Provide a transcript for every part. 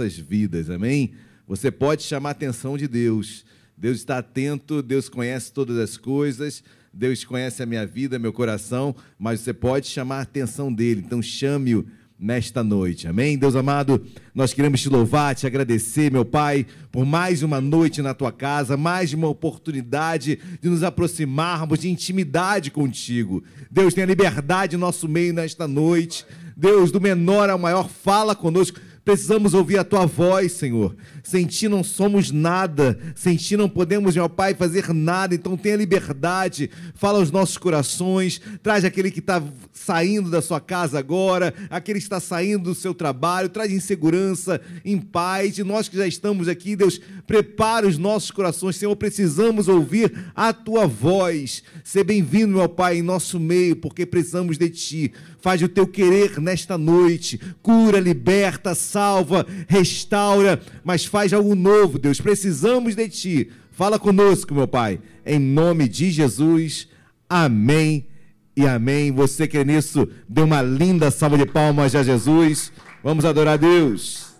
Nossas vidas, amém? Você pode chamar a atenção de Deus. Deus está atento, Deus conhece todas as coisas, Deus conhece a minha vida, meu coração, mas você pode chamar a atenção dele. Então chame-o nesta noite. Amém? Deus amado, nós queremos te louvar, te agradecer, meu Pai, por mais uma noite na tua casa, mais uma oportunidade de nos aproximarmos de intimidade contigo. Deus, tenha liberdade em nosso meio nesta noite. Deus, do menor ao maior, fala conosco Precisamos ouvir a tua voz, Senhor. Sem ti não somos nada, sem ti não podemos, meu Pai, fazer nada. Então tenha liberdade, fala aos nossos corações, traz aquele que está saindo da sua casa agora, aquele que está saindo do seu trabalho, traz em segurança, em paz. E nós que já estamos aqui, Deus, prepara os nossos corações, Senhor. Precisamos ouvir a tua voz. Ser bem-vindo, meu Pai, em nosso meio, porque precisamos de ti. Faz o teu querer nesta noite. Cura, liberta, salva, restaura, mas faz algo novo, Deus. Precisamos de ti. Fala conosco, meu Pai. Em nome de Jesus. Amém e amém. Você crê nisso? Dê uma linda salva de palmas a Jesus. Vamos adorar a Deus.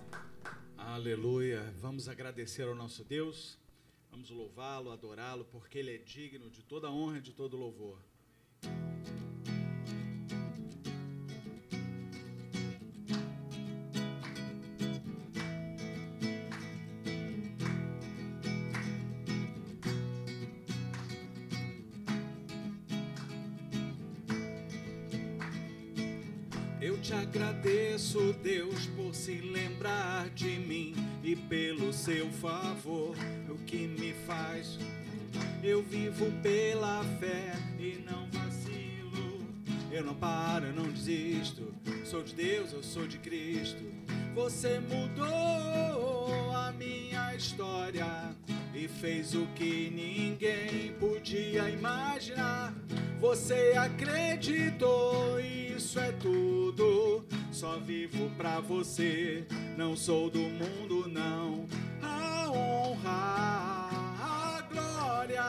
Aleluia. Vamos agradecer ao nosso Deus. Vamos louvá-lo, adorá-lo, porque ele é digno de toda honra e de todo louvor. Te agradeço, Deus, por se lembrar de mim e pelo seu favor, o que me faz. Eu vivo pela fé e não vacilo. Eu não paro, eu não desisto. Sou de Deus, eu sou de Cristo. Você mudou a minha história e fez o que ninguém podia imaginar. Você acreditou, isso é tudo. Só vivo pra você, não sou do mundo, não. A honra, a glória,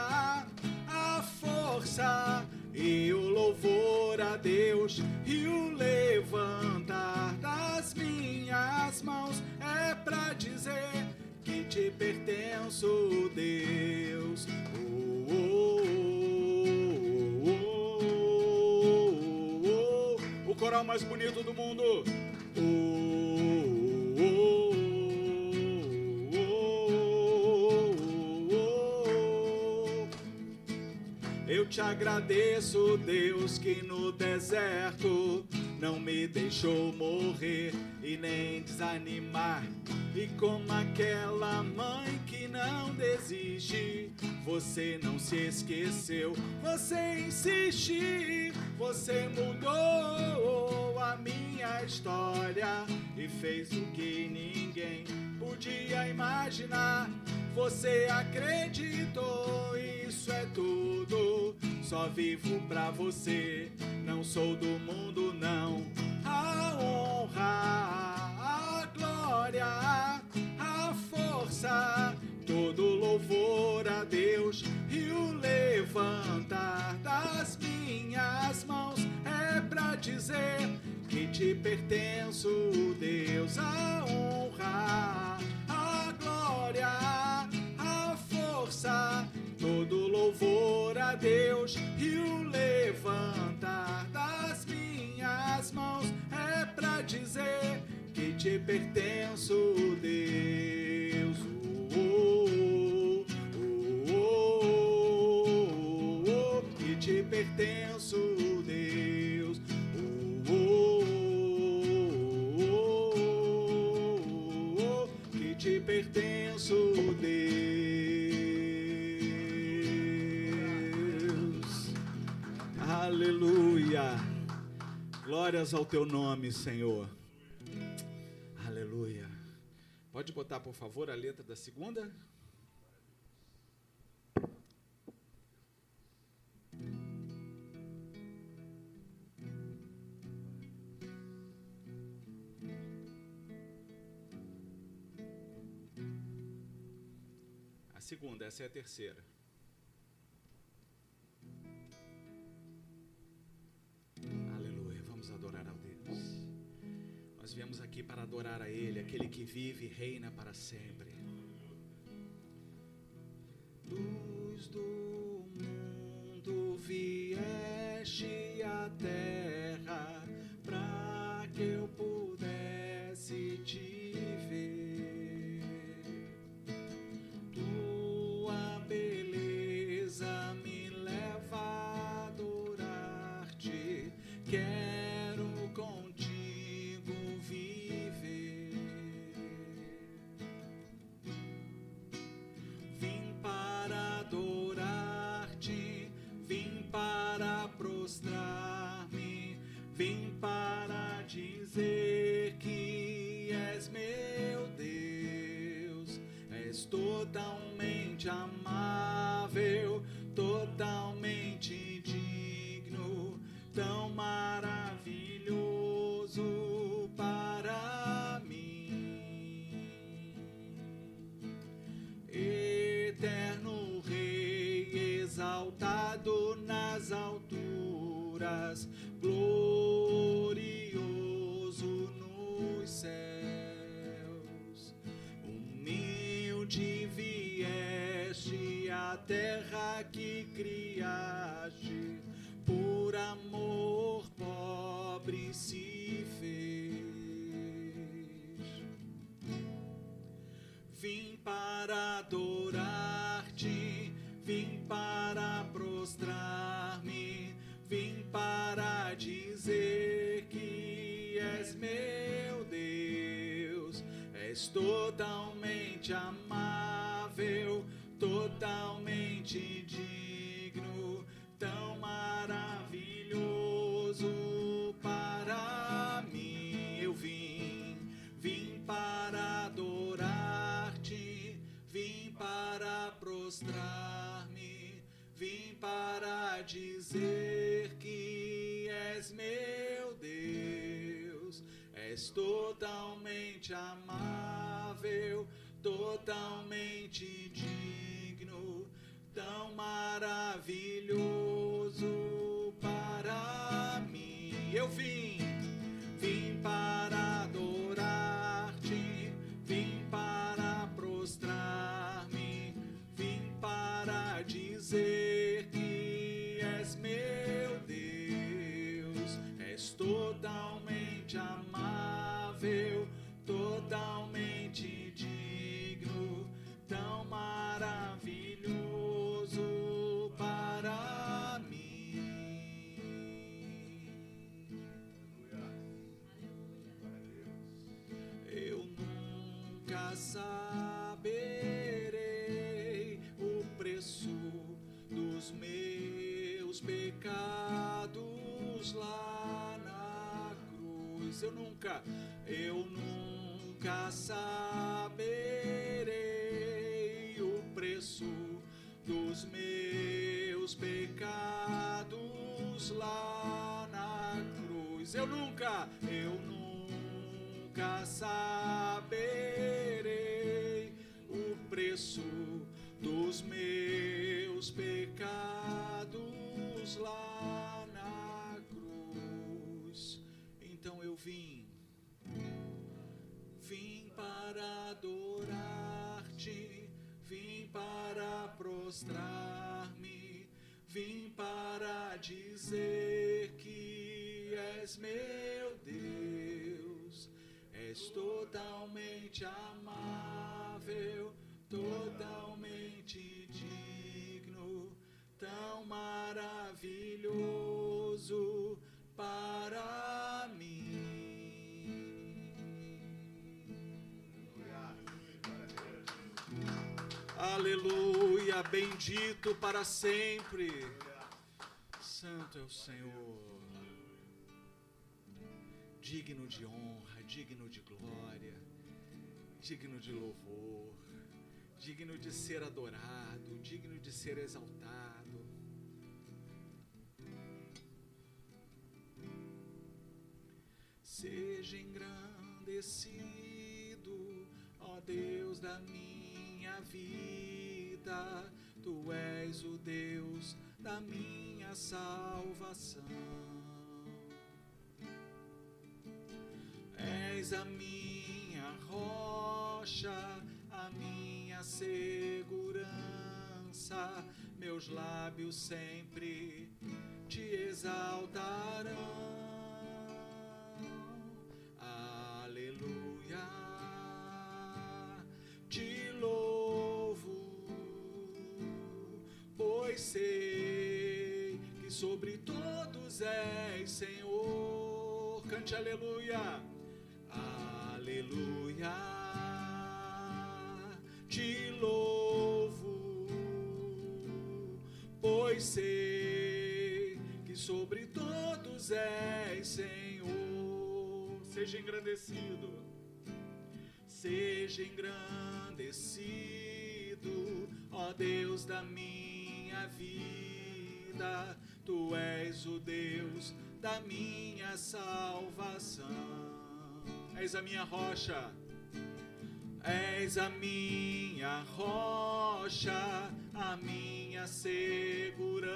a força e o louvor a Deus e o levantar das minhas mãos é pra dizer te pertenço, Deus. Oh, oh, oh. O coral mais bonito do mundo. Eu te agradeço, Deus, que no deserto não me deixou morrer e nem desanimar. E como aquela mãe que não desiste, você não se esqueceu, você insiste, você mudou a minha história e fez o que ninguém podia imaginar. Você acreditou, isso é tudo. Só vivo pra você, não sou do mundo, não. A honra, a glória, a força, todo louvor a Deus e o levantar das minhas mãos é pra dizer que te pertenço, Deus, a honra, a glória força, todo louvor a Deus e o levantar das minhas mãos é pra dizer que te pertenço, Deus. Glórias ao teu nome, Senhor. Aleluia. Pode botar, por favor, a letra da segunda? A segunda, essa é a terceira. Que vive e reina para sempre. Totalmente amável, totalmente digno, tão maravilhoso para mim. Eu vim, vim para adorar-te, vim para prostrar-me, vim para dizer que és meu és totalmente amável, totalmente digno, tão maravilhoso para mim. Eu vim, vim para adorar-te, vim para prostrar-me, vim para dizer que és meu Deus, és totalmente amável, totalmente digno, tão maravilhoso para mim. Eu nunca saberei o preço dos meus pecados lá na cruz. Eu nunca, eu nunca saberei o preço dos meus pecados lá na cruz. Eu nunca, eu nunca saberei o preço dos meus para adorar-te, vim para prostrar-me, vim para dizer que és meu Deus, és totalmente amável, totalmente digno, tão maravilhoso para mim. Aleluia, bendito para sempre. Santo é o Senhor. Digno de honra, digno de glória, digno de louvor, digno de ser adorado, digno de ser exaltado. Seja engrandecido, ó Deus da minha vida, tu és o Deus da minha salvação. És a minha rocha, a minha segurança, meus lábios sempre te exaltarão. Sobre todos és Senhor. Cante aleluia, aleluia, te louvo, pois sei que sobre todos és Senhor. Seja engrandecido, seja engrandecido, ó Deus da minha vida, tu és o Deus da minha salvação. És a minha rocha, és a minha rocha, a minha segurança,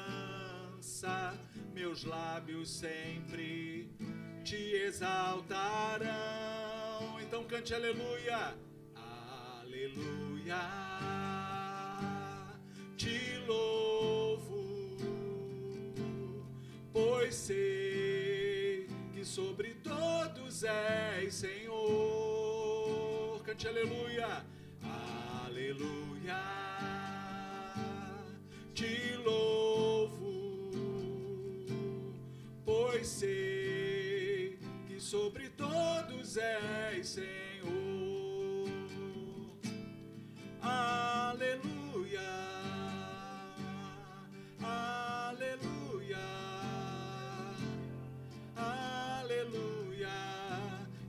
meus lábios sempre te exaltarão. Então cante aleluia, aleluia, te louvo, pois sei que sobre todos és Senhor. Cante aleluia, aleluia, te louvo, pois sei que sobre todos és Senhor. Aleluia, aleluia,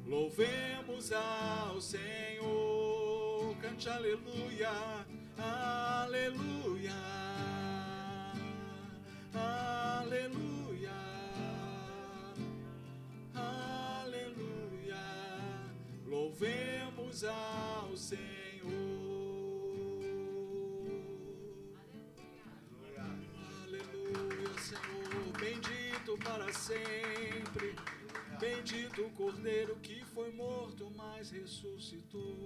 Louvemos ao Senhor, cante aleluia, aleluia, aleluia. Aleluia, louvemos ao Senhor. Aleluia, Senhor, bendito para sempre. Bendito o Cordeiro que foi morto, mas ressuscitou.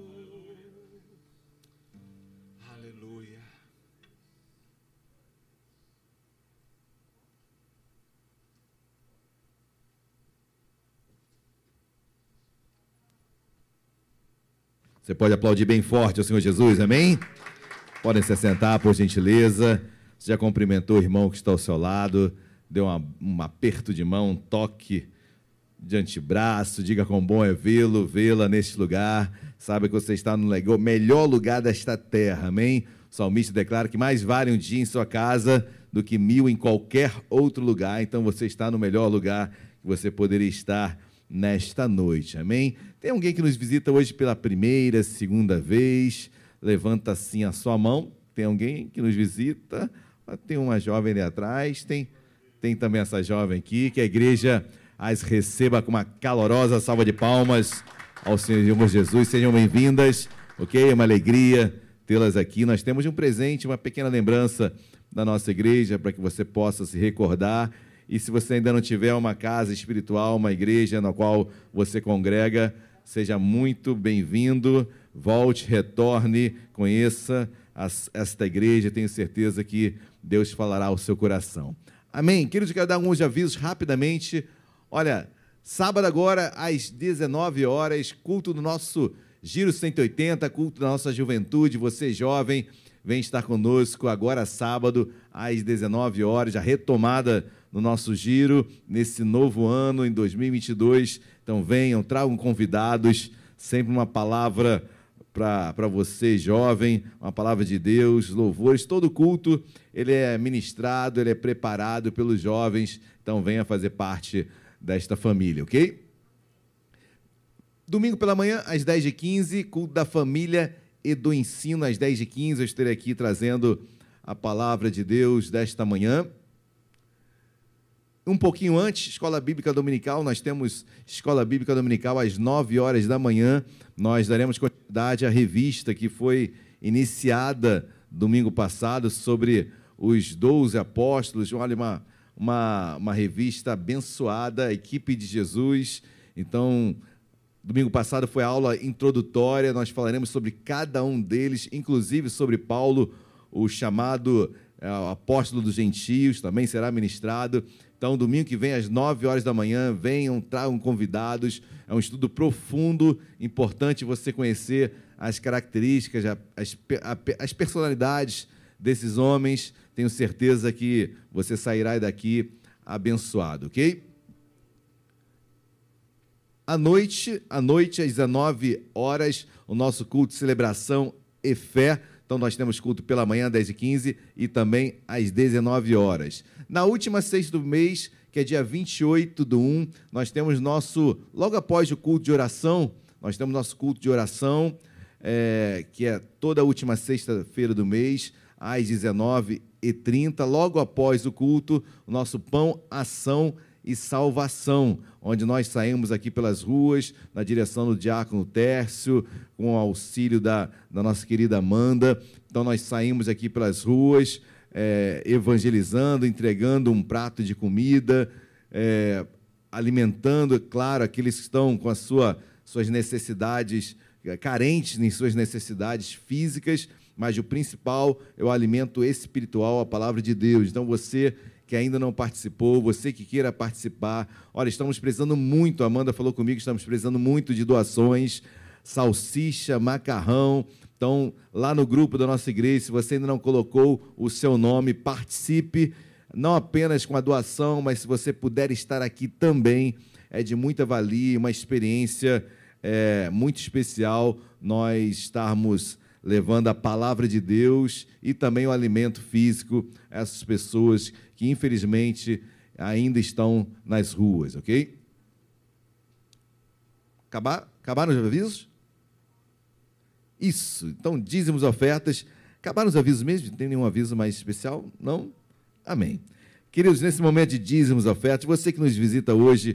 Aleluia. Você pode aplaudir bem forte ao Senhor Jesus, amém? Podem se sentar, por gentileza. Você já cumprimentou o irmão que está ao seu lado, deu uma- um aperto de mão, um toque de antebraço, diga quão bom é vê-lo, vê-la neste lugar. Saiba que você está no melhor lugar desta terra, amém? O salmista declara que mais vale um dia em sua casa do que mil em qualquer outro lugar. Então você está no melhor lugar que você poderia estar nesta noite, amém? Tem alguém que nos visita hoje pela primeira, segunda vez? Levanta assim a sua mão. Tem alguém que nos visita? Ah, Tem uma jovem ali atrás, tem, tem também essa jovem aqui, que a igreja as receba com uma calorosa salva de palmas ao Senhor Jesus. Sejam bem-vindas, ok? É uma alegria tê-las aqui. Nós temos um presente, uma pequena lembrança da nossa igreja para que você possa se recordar. E se você ainda não tiver uma casa espiritual, uma igreja na qual você congrega, seja muito bem-vindo. Volte, retorne, conheça esta igreja. Tenho certeza que Deus falará ao seu coração. Amém? Queridos, quero dar alguns avisos rapidamente. Olha, sábado agora, às 19 horas, culto do nosso Giro 180, culto da nossa juventude. Você jovem, vem estar conosco agora sábado, às 19 horas, a retomada no nosso giro, nesse novo ano, em 2022. Então venham, tragam convidados, sempre uma palavra para você, jovem, uma palavra de Deus, louvores. Todo culto ele é ministrado, ele é preparado pelos jovens. Então venha fazer parte desta família, ok? Domingo pela manhã, às 10h15, culto da família e do ensino, às 10h15. Eu estarei aqui trazendo a palavra de Deus desta manhã. Um pouquinho antes, Escola Bíblica Dominical, nós temos Escola Bíblica Dominical às 9 horas da manhã. Nós daremos continuidade à revista que foi iniciada domingo passado sobre os 12 apóstolos. Olha, uma, uma, uma revista abençoada, Equipe de Jesus. Então, domingo passado foi a aula introdutória, nós falaremos sobre cada um deles, inclusive sobre Paulo, o chamado é, apóstolo dos gentios, também será ministrado. Então, domingo que vem, às 9 horas da manhã, venham, tragam convidados. É um estudo profundo, importante você conhecer as características, as, as personalidades desses homens. Tenho certeza que você sairá daqui abençoado, ok? À noite, à noite, às 19 horas, o nosso culto de celebração e fé. Então, nós temos culto pela manhã, 10 e 15 e também às 19 horas. Na última sexta do mês, que é dia 28 do 1, nós temos nosso, logo após o culto de oração, nós temos nosso culto de oração, é, que é toda a última sexta-feira do mês, às 19h30, logo após o culto, o nosso pão, ação e salvação, onde nós saímos aqui pelas ruas, na direção do diácono Tércio, com o auxílio da, da nossa querida Amanda. Então, nós saímos aqui pelas ruas, é, evangelizando, entregando um prato de comida, é, alimentando, claro, aqueles que estão com as sua, suas necessidades, é, carentes em suas necessidades físicas, mas o principal é o alimento espiritual, a palavra de Deus. Então, você que ainda não participou, você que queira participar, olha, estamos precisando muito, a Amanda falou comigo, estamos precisando muito de doações, salsicha, macarrão, então, lá no grupo da nossa igreja, se você ainda não colocou o seu nome, participe, não apenas com a doação, mas se você puder estar aqui também, é de muita valia, uma experiência é, muito especial nós estarmos levando a palavra de Deus e também o alimento físico a essas pessoas que, infelizmente, ainda estão nas ruas, ok? Acabar? Acabaram os avisos? Isso. Então, dízimos, ofertas. Acabaram os avisos mesmo? Não tem nenhum aviso mais especial? Não? Amém. Queridos, nesse momento de dízimos, ofertas, você que nos visita hoje,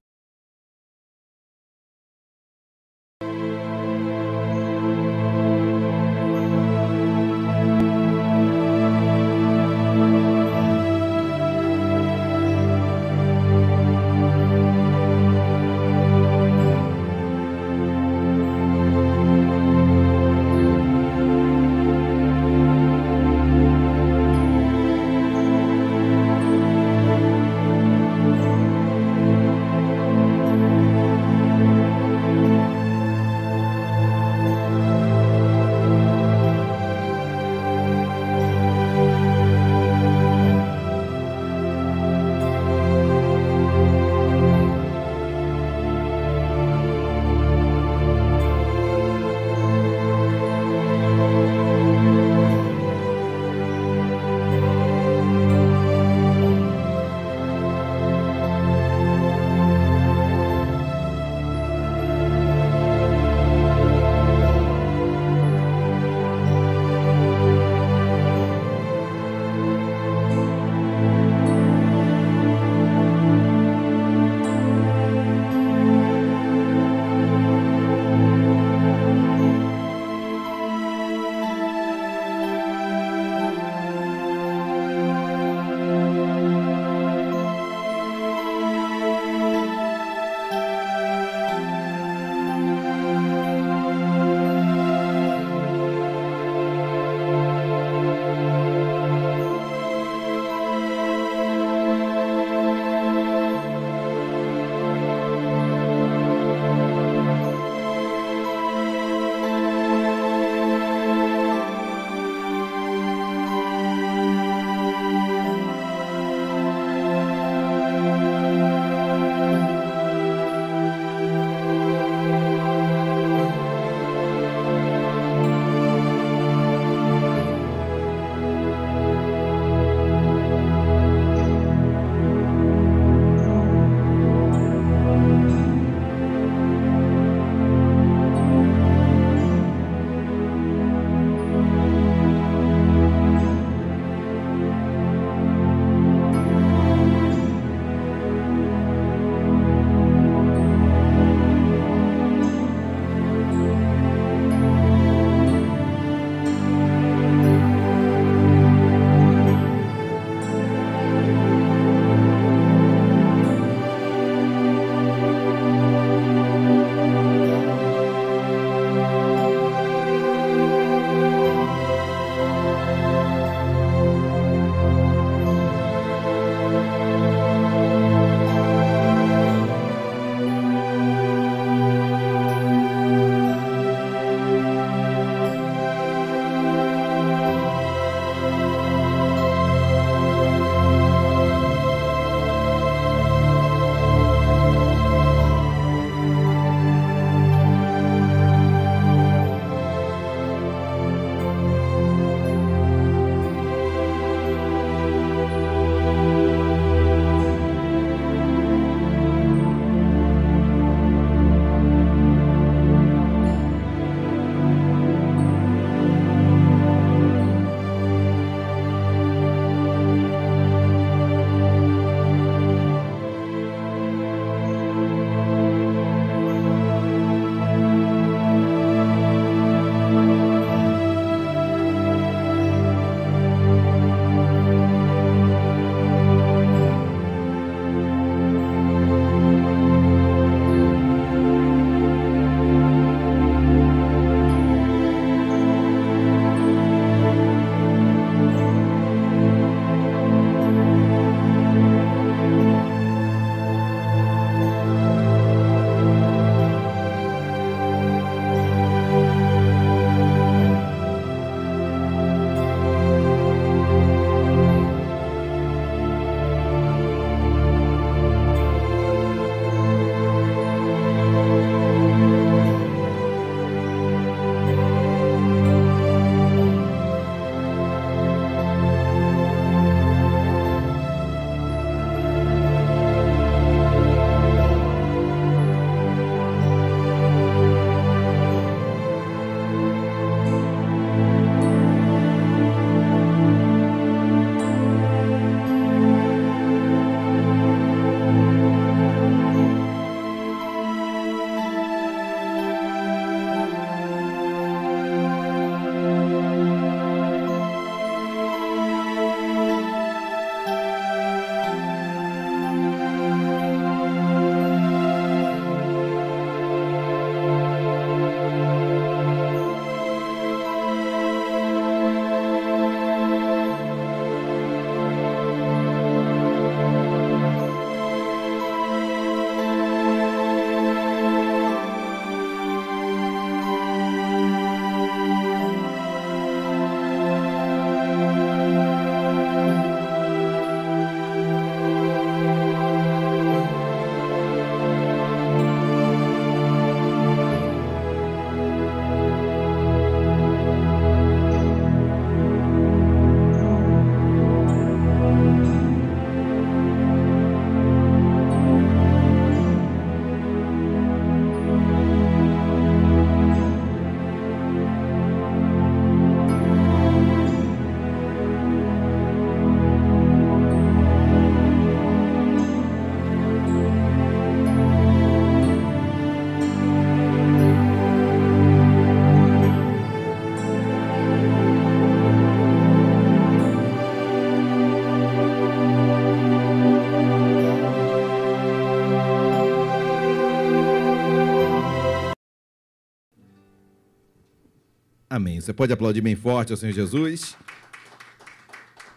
Amém. Você pode aplaudir bem forte ao Senhor Jesus.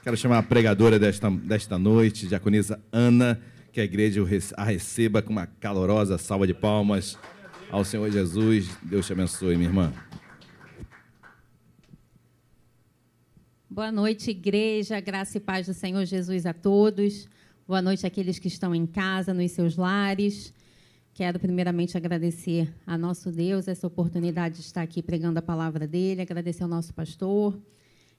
Quero chamar a pregadora desta, desta noite, diaconisa Ana, que a igreja a receba com uma calorosa salva de palmas ao Senhor Jesus. Deus te abençoe, minha irmã. Boa noite, igreja, graça e paz do Senhor Jesus a todos. Boa noite àqueles que estão em casa, nos seus lares. Quero primeiramente agradecer a nosso Deus essa oportunidade de estar aqui pregando a palavra dele, agradecer ao nosso pastor.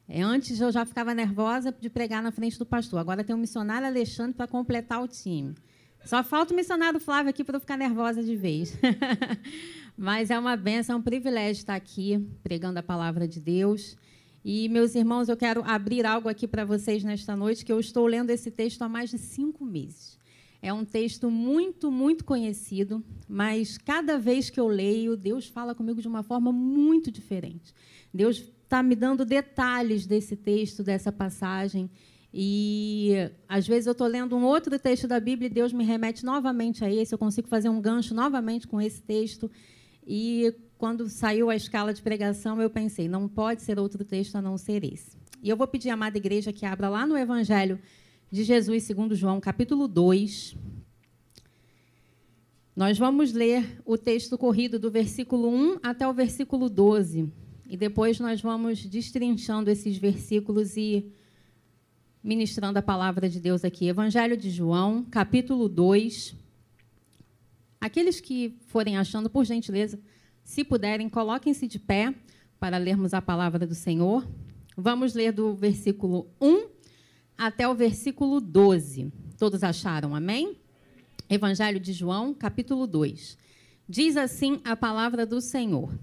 É, antes eu já ficava nervosa de pregar na frente do pastor, agora tem o missionário Alexandre para completar o time. Só falta o missionário Flávio aqui para eu ficar nervosa de vez. Mas é uma benção, é um privilégio estar aqui pregando a palavra de Deus. E, meus irmãos, eu quero abrir algo aqui para vocês nesta noite, que eu estou lendo esse texto há mais de cinco meses. É um texto muito, muito conhecido, mas cada vez que eu leio, Deus fala comigo de uma forma muito diferente. Deus está me dando detalhes desse texto, dessa passagem. E às vezes eu estou lendo um outro texto da Bíblia e Deus me remete novamente a esse. Eu consigo fazer um gancho novamente com esse texto. E quando saiu a escala de pregação, eu pensei, não pode ser outro texto a não ser esse. E eu vou pedir à amada igreja que abra lá no Evangelho de Jesus, segundo João, capítulo 2. Nós vamos ler o texto corrido do versículo 1 até o versículo 12. E depois nós vamos destrinchando esses versículos e ministrando a palavra de Deus aqui. Evangelho de João, capítulo 2. Aqueles que forem achando, por gentileza, se puderem, coloquem-se de pé para lermos a palavra do Senhor. Vamos ler do versículo 1 até o versículo 12. Todos acharam? Amém? Evangelho de João, capítulo 2. Diz assim a palavra do Senhor.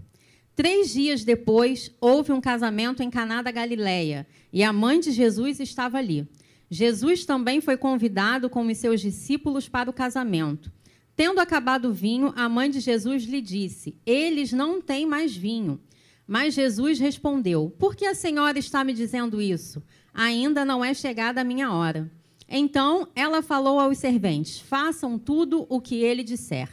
Três dias depois, houve um casamento em Caná da Galileia, e a mãe de Jesus estava ali. Jesus também foi convidado com os seus discípulos para o casamento. Tendo acabado o vinho, a mãe de Jesus lhe disse: Eles não têm mais vinho. Mas Jesus respondeu: Por que a senhora está me dizendo isso? Ainda não é chegada a minha hora. Então ela falou aos serventes: Façam tudo o que ele disser.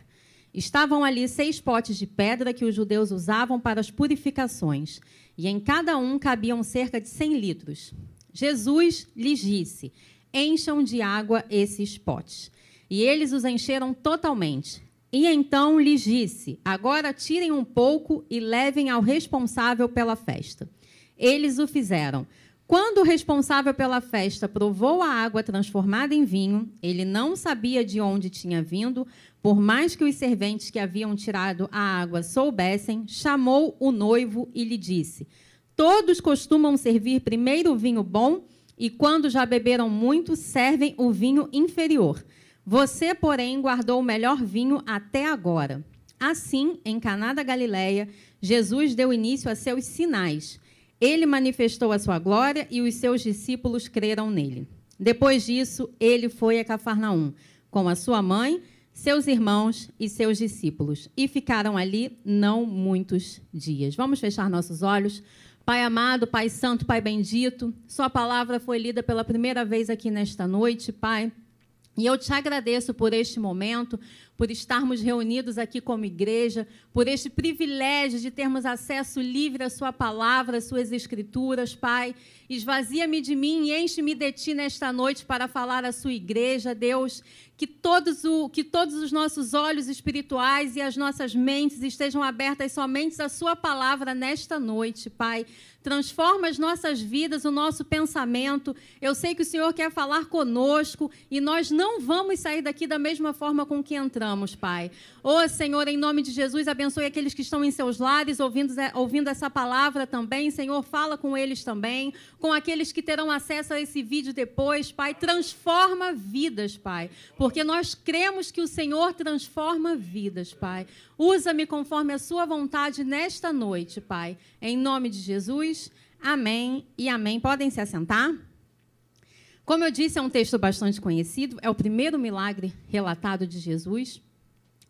Estavam ali seis potes de pedra que os judeus usavam para as purificações, e em cada um cabiam cerca de cem litros. Jesus lhes disse: Encham de água esses potes. E eles os encheram totalmente. E então lhes disse: Agora tirem um pouco e levem ao responsável pela festa. Eles o fizeram. Quando o responsável pela festa provou a água transformada em vinho, ele não sabia de onde tinha vindo, por mais que os serventes que haviam tirado a água soubessem, chamou o noivo e lhe disse: Todos costumam servir primeiro o vinho bom, e quando já beberam muito, servem o vinho inferior. Você, porém, guardou o melhor vinho até agora. Assim, em Caná da Galileia, Jesus deu início a seus sinais. Ele manifestou a sua glória e os seus discípulos creram nele. Depois disso, ele foi a Cafarnaum com a sua mãe, seus irmãos e seus discípulos, e ficaram ali não muitos dias. Vamos fechar nossos olhos. Pai amado, Pai santo, Pai bendito, Sua palavra foi lida pela primeira vez aqui nesta noite, Pai. E eu te agradeço por este momento, por estarmos reunidos aqui como igreja, por este privilégio de termos acesso livre à Sua palavra, às Suas Escrituras, Pai. Esvazia-me de mim e enche-me de Ti nesta noite para falar à Sua igreja, Deus que todos, o, que todos os nossos olhos espirituais e as nossas mentes estejam abertas somente à Sua palavra nesta noite, Pai. Transforma as nossas vidas, o nosso pensamento. Eu sei que o Senhor quer falar conosco e nós não vamos sair daqui da mesma forma com que entramos, Pai. Ô oh, Senhor, em nome de Jesus, abençoe aqueles que estão em seus lares ouvindo, ouvindo essa palavra também. Senhor, fala com eles também, com aqueles que terão acesso a esse vídeo depois, Pai. Transforma vidas, Pai. Porque nós cremos que o Senhor transforma vidas, Pai. Usa-me conforme a Sua vontade nesta noite, Pai. Em nome de Jesus, amém e amém. Podem se assentar? Como eu disse, é um texto bastante conhecido, é o primeiro milagre relatado de Jesus,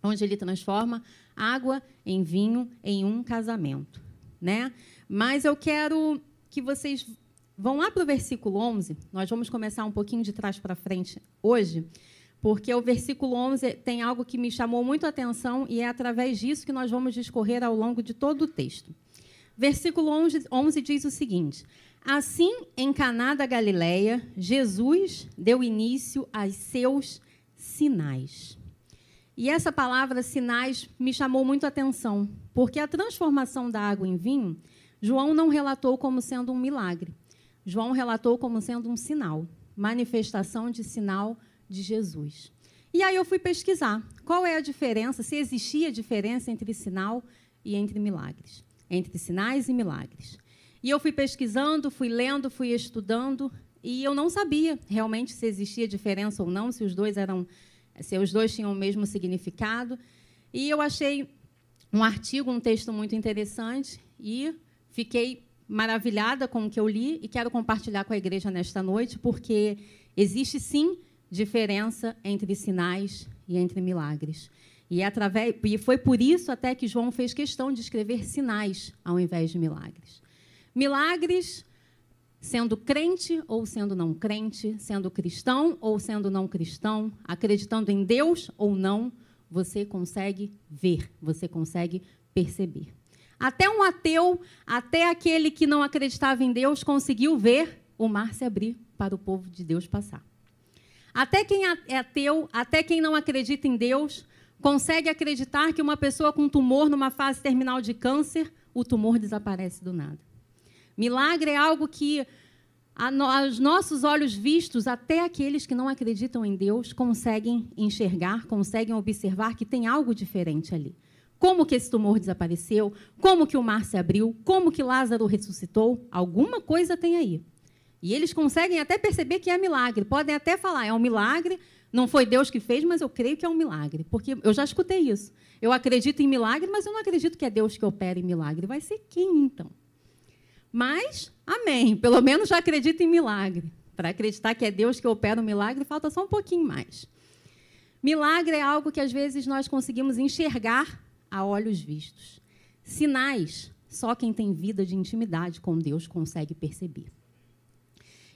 onde ele transforma água em vinho em um casamento, né? Mas eu quero que vocês vão lá para o versículo 11, nós vamos começar um pouquinho de trás para frente hoje, porque o versículo 11 tem algo que me chamou muito a atenção e é através disso que nós vamos discorrer ao longo de todo o texto. Versículo 11, 11 diz o seguinte: Assim, em Caná da Galileia, Jesus deu início aos seus sinais. E essa palavra sinais me chamou muito a atenção, porque a transformação da água em vinho, João não relatou como sendo um milagre. João relatou como sendo um sinal, manifestação de sinal de Jesus. E aí eu fui pesquisar qual é a diferença, se existia diferença entre sinal e entre milagres, entre sinais e milagres. E eu fui pesquisando, fui lendo, fui estudando, e eu não sabia realmente se existia diferença ou não, se os dois eram, se os dois tinham o mesmo significado. E eu achei um artigo, um texto muito interessante e fiquei maravilhada com o que eu li e quero compartilhar com a igreja nesta noite, porque existe sim diferença entre sinais e entre milagres. E, é através, e foi por isso até que João fez questão de escrever sinais ao invés de milagres. Milagres, sendo crente ou sendo não crente, sendo cristão ou sendo não cristão, acreditando em Deus ou não, você consegue ver, você consegue perceber. Até um ateu, até aquele que não acreditava em Deus, conseguiu ver o mar se abrir para o povo de Deus passar. Até quem é ateu, até quem não acredita em Deus, consegue acreditar que uma pessoa com tumor numa fase terminal de câncer, o tumor desaparece do nada. Milagre é algo que aos nossos olhos vistos, até aqueles que não acreditam em Deus conseguem enxergar, conseguem observar que tem algo diferente ali. Como que esse tumor desapareceu? Como que o mar se abriu? Como que Lázaro ressuscitou? Alguma coisa tem aí. E eles conseguem até perceber que é milagre. Podem até falar, é um milagre, não foi Deus que fez, mas eu creio que é um milagre. Porque eu já escutei isso. Eu acredito em milagre, mas eu não acredito que é Deus que opera em milagre. Vai ser quem, então? Mas, amém. Pelo menos já acredito em milagre. Para acreditar que é Deus que opera o milagre, falta só um pouquinho mais. Milagre é algo que às vezes nós conseguimos enxergar a olhos vistos. Sinais, só quem tem vida de intimidade com Deus consegue perceber.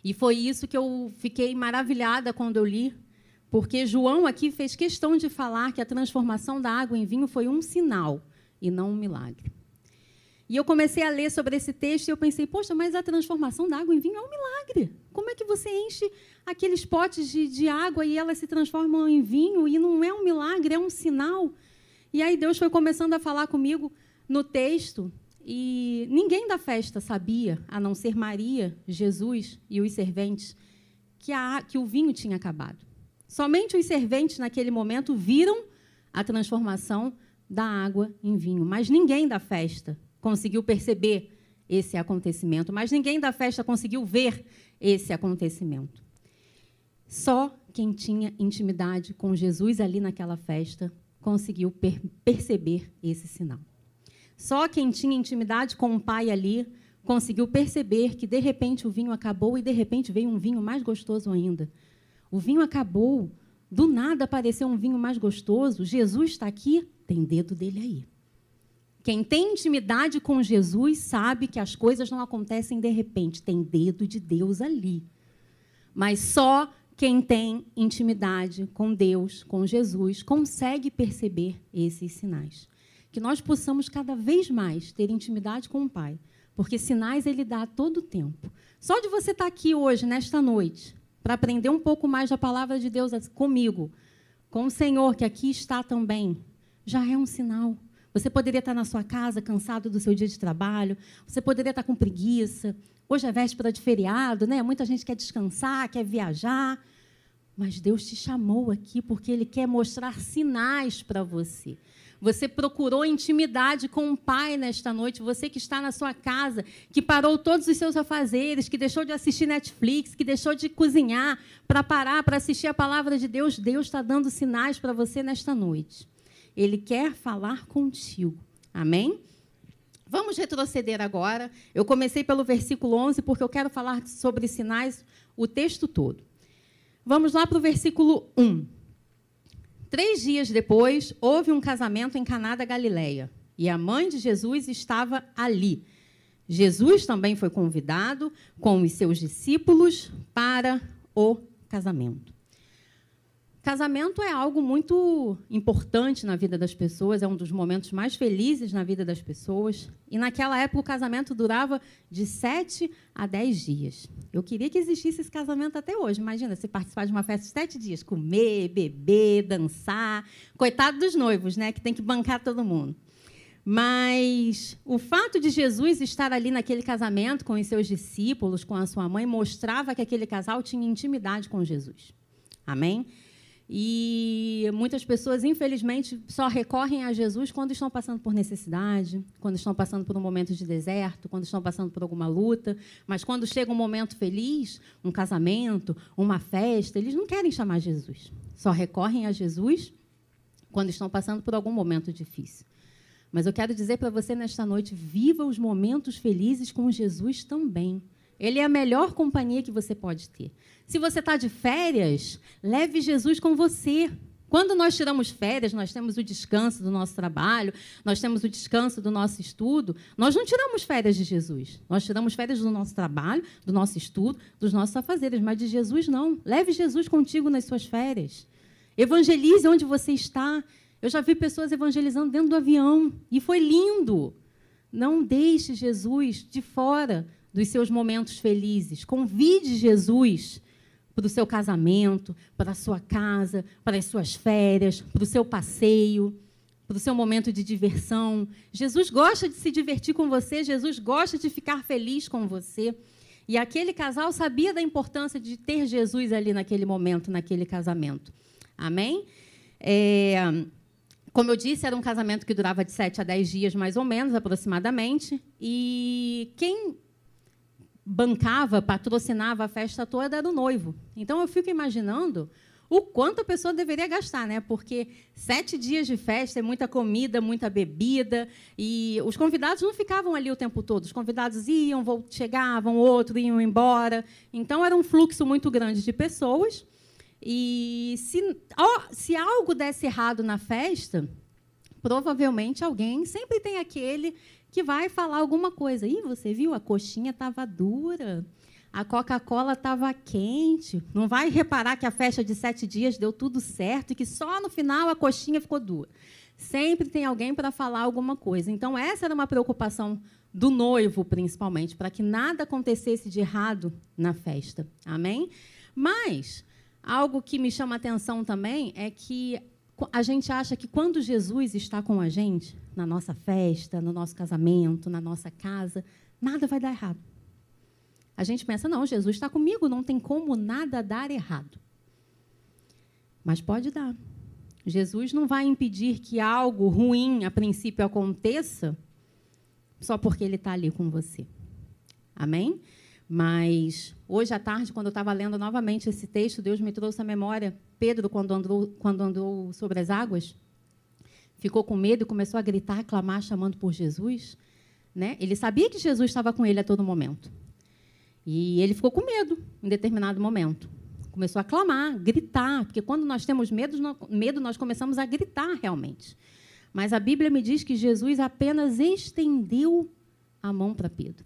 E foi isso que eu fiquei maravilhada quando eu li, porque João aqui fez questão de falar que a transformação da água em vinho foi um sinal e não um milagre. E eu comecei a ler sobre esse texto e eu pensei, poxa, mas a transformação da água em vinho é um milagre. Como é que você enche aqueles potes de, de água e elas se transformam em vinho e não é um milagre, é um sinal? E aí Deus foi começando a falar comigo no texto e ninguém da festa sabia, a não ser Maria, Jesus e os serventes, que, a, que o vinho tinha acabado. Somente os serventes, naquele momento, viram a transformação da água em vinho. Mas ninguém da festa conseguiu perceber esse acontecimento. Mas ninguém da festa conseguiu ver esse acontecimento. Só quem tinha intimidade com Jesus ali naquela festa conseguiu per perceber esse sinal. Só quem tinha intimidade com o pai ali conseguiu perceber que de repente o vinho acabou e de repente veio um vinho mais gostoso ainda. O vinho acabou, do nada apareceu um vinho mais gostoso. Jesus está aqui, tem dedo dele aí. Quem tem intimidade com Jesus sabe que as coisas não acontecem de repente, tem dedo de Deus ali. Mas só quem tem intimidade com Deus, com Jesus, consegue perceber esses sinais que nós possamos cada vez mais ter intimidade com o Pai, porque sinais Ele dá a todo tempo. Só de você estar aqui hoje, nesta noite, para aprender um pouco mais da palavra de Deus comigo, com o Senhor que aqui está também, já é um sinal. Você poderia estar na sua casa cansado do seu dia de trabalho, você poderia estar com preguiça. Hoje é véspera de feriado, né? Muita gente quer descansar, quer viajar. Mas Deus te chamou aqui porque Ele quer mostrar sinais para você. Você procurou intimidade com o Pai nesta noite. Você que está na sua casa, que parou todos os seus afazeres, que deixou de assistir Netflix, que deixou de cozinhar para parar para assistir a palavra de Deus. Deus está dando sinais para você nesta noite. Ele quer falar contigo. Amém? Vamos retroceder agora. Eu comecei pelo versículo 11 porque eu quero falar sobre sinais o texto todo. Vamos lá para o versículo 1. Três dias depois, houve um casamento em Caná da Galileia e a mãe de Jesus estava ali. Jesus também foi convidado com os seus discípulos para o casamento. Casamento é algo muito importante na vida das pessoas, é um dos momentos mais felizes na vida das pessoas. E naquela época o casamento durava de sete a dez dias. Eu queria que existisse esse casamento até hoje. Imagina você participar de uma festa de sete dias, comer, beber, dançar. Coitado dos noivos, né? Que tem que bancar todo mundo. Mas o fato de Jesus estar ali naquele casamento com os seus discípulos, com a sua mãe, mostrava que aquele casal tinha intimidade com Jesus. Amém? E muitas pessoas, infelizmente, só recorrem a Jesus quando estão passando por necessidade, quando estão passando por um momento de deserto, quando estão passando por alguma luta. Mas quando chega um momento feliz, um casamento, uma festa, eles não querem chamar Jesus. Só recorrem a Jesus quando estão passando por algum momento difícil. Mas eu quero dizer para você nesta noite: viva os momentos felizes com Jesus também. Ele é a melhor companhia que você pode ter. Se você está de férias, leve Jesus com você. Quando nós tiramos férias, nós temos o descanso do nosso trabalho, nós temos o descanso do nosso estudo. Nós não tiramos férias de Jesus. Nós tiramos férias do nosso trabalho, do nosso estudo, dos nossos afazeres, mas de Jesus não. Leve Jesus contigo nas suas férias. Evangelize onde você está. Eu já vi pessoas evangelizando dentro do avião e foi lindo. Não deixe Jesus de fora dos seus momentos felizes. Convide Jesus para o seu casamento, para a sua casa, para as suas férias, para o seu passeio, para o seu momento de diversão. Jesus gosta de se divertir com você, Jesus gosta de ficar feliz com você. E aquele casal sabia da importância de ter Jesus ali naquele momento, naquele casamento. Amém? É, como eu disse, era um casamento que durava de 7 a 10 dias, mais ou menos, aproximadamente. E quem bancava, patrocinava a festa toda era o noivo. Então eu fico imaginando o quanto a pessoa deveria gastar, né? Porque sete dias de festa é muita comida, muita bebida e os convidados não ficavam ali o tempo todo. Os convidados iam, chegavam, outros iam embora. Então era um fluxo muito grande de pessoas. E se, se algo desse errado na festa, provavelmente alguém sempre tem aquele que vai falar alguma coisa. Ih, você viu? A coxinha estava dura. A Coca-Cola estava quente. Não vai reparar que a festa de sete dias deu tudo certo e que só no final a coxinha ficou dura. Sempre tem alguém para falar alguma coisa. Então, essa era uma preocupação do noivo, principalmente, para que nada acontecesse de errado na festa. Amém? Mas, algo que me chama atenção também é que a gente acha que quando Jesus está com a gente, na nossa festa, no nosso casamento, na nossa casa, nada vai dar errado. A gente pensa, não, Jesus está comigo, não tem como nada dar errado. Mas pode dar. Jesus não vai impedir que algo ruim, a princípio, aconteça só porque ele está ali com você. Amém? Mas hoje à tarde, quando eu estava lendo novamente esse texto, Deus me trouxe à memória Pedro, quando andou, quando andou sobre as águas, ficou com medo e começou a gritar, a clamar, chamando por Jesus. Né? Ele sabia que Jesus estava com ele a todo momento. E ele ficou com medo em determinado momento. Começou a clamar, gritar, porque quando nós temos medo, medo nós começamos a gritar realmente. Mas a Bíblia me diz que Jesus apenas estendeu a mão para Pedro.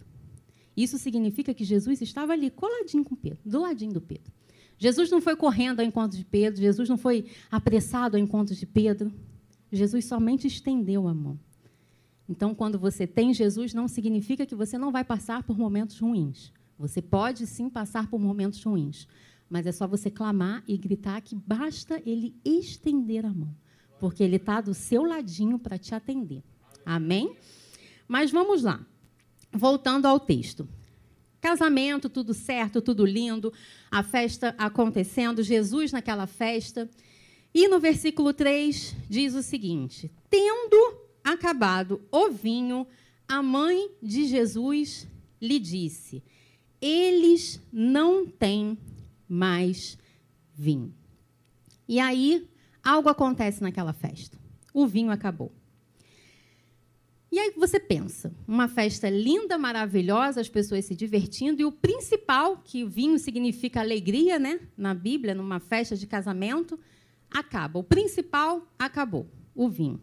Isso significa que Jesus estava ali, coladinho com Pedro, do ladinho do Pedro. Jesus não foi correndo ao encontro de Pedro, Jesus não foi apressado ao encontro de Pedro. Jesus somente estendeu a mão. Então, quando você tem Jesus, não significa que você não vai passar por momentos ruins. Você pode sim passar por momentos ruins, mas é só você clamar e gritar que basta ele estender a mão, porque ele está do seu ladinho para te atender. Amém? Mas vamos lá. Voltando ao texto. Casamento, tudo certo, tudo lindo, a festa acontecendo, Jesus naquela festa. E no versículo 3 diz o seguinte: Tendo acabado o vinho, a mãe de Jesus lhe disse: Eles não têm mais vinho. E aí, algo acontece naquela festa. O vinho acabou. E aí você pensa, uma festa linda, maravilhosa, as pessoas se divertindo, e o principal, que vinho significa alegria, né? Na Bíblia, numa festa de casamento, acaba. O principal acabou, o vinho.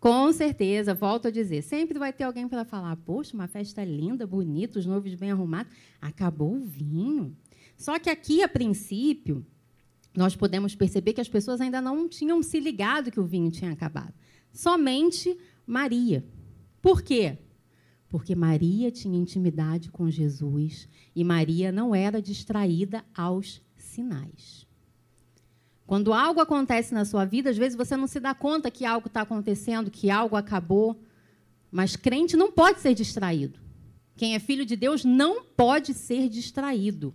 Com certeza, volto a dizer, sempre vai ter alguém para falar: poxa, uma festa linda, bonita, os noivos bem arrumados, acabou o vinho. Só que aqui, a princípio, nós podemos perceber que as pessoas ainda não tinham se ligado que o vinho tinha acabado. Somente Maria. Por quê? Porque Maria tinha intimidade com Jesus e Maria não era distraída aos sinais. Quando algo acontece na sua vida, às vezes você não se dá conta que algo está acontecendo, que algo acabou. Mas crente não pode ser distraído. Quem é filho de Deus não pode ser distraído.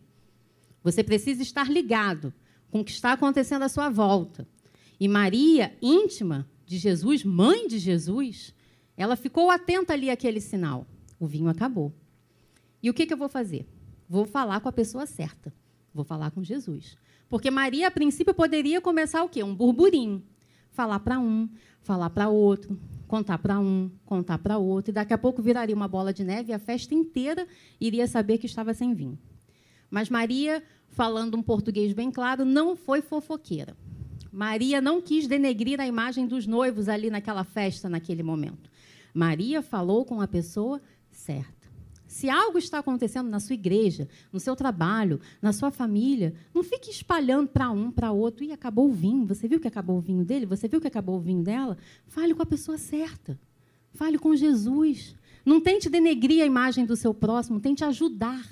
Você precisa estar ligado com o que está acontecendo à sua volta. E Maria, íntima de Jesus, mãe de Jesus, ela ficou atenta ali àquele sinal. O vinho acabou. E o que, que eu vou fazer? Vou falar com a pessoa certa. Vou falar com Jesus. Porque Maria, a princípio, poderia começar o quê? Um burburinho. Falar para um, falar para outro, contar para um, contar para outro. E daqui a pouco viraria uma bola de neve e a festa inteira iria saber que estava sem vinho. Mas Maria, falando um português bem claro, não foi fofoqueira. Maria não quis denegrir a imagem dos noivos ali naquela festa, naquele momento. Maria falou com a pessoa certa. Se algo está acontecendo na sua igreja, no seu trabalho, na sua família, não fique espalhando para um, para outro. E acabou o vinho. Você viu que acabou o vinho dele? Você viu que acabou o vinho dela? Fale com a pessoa certa. Fale com Jesus. Não tente denegrir a imagem do seu próximo, tente ajudar.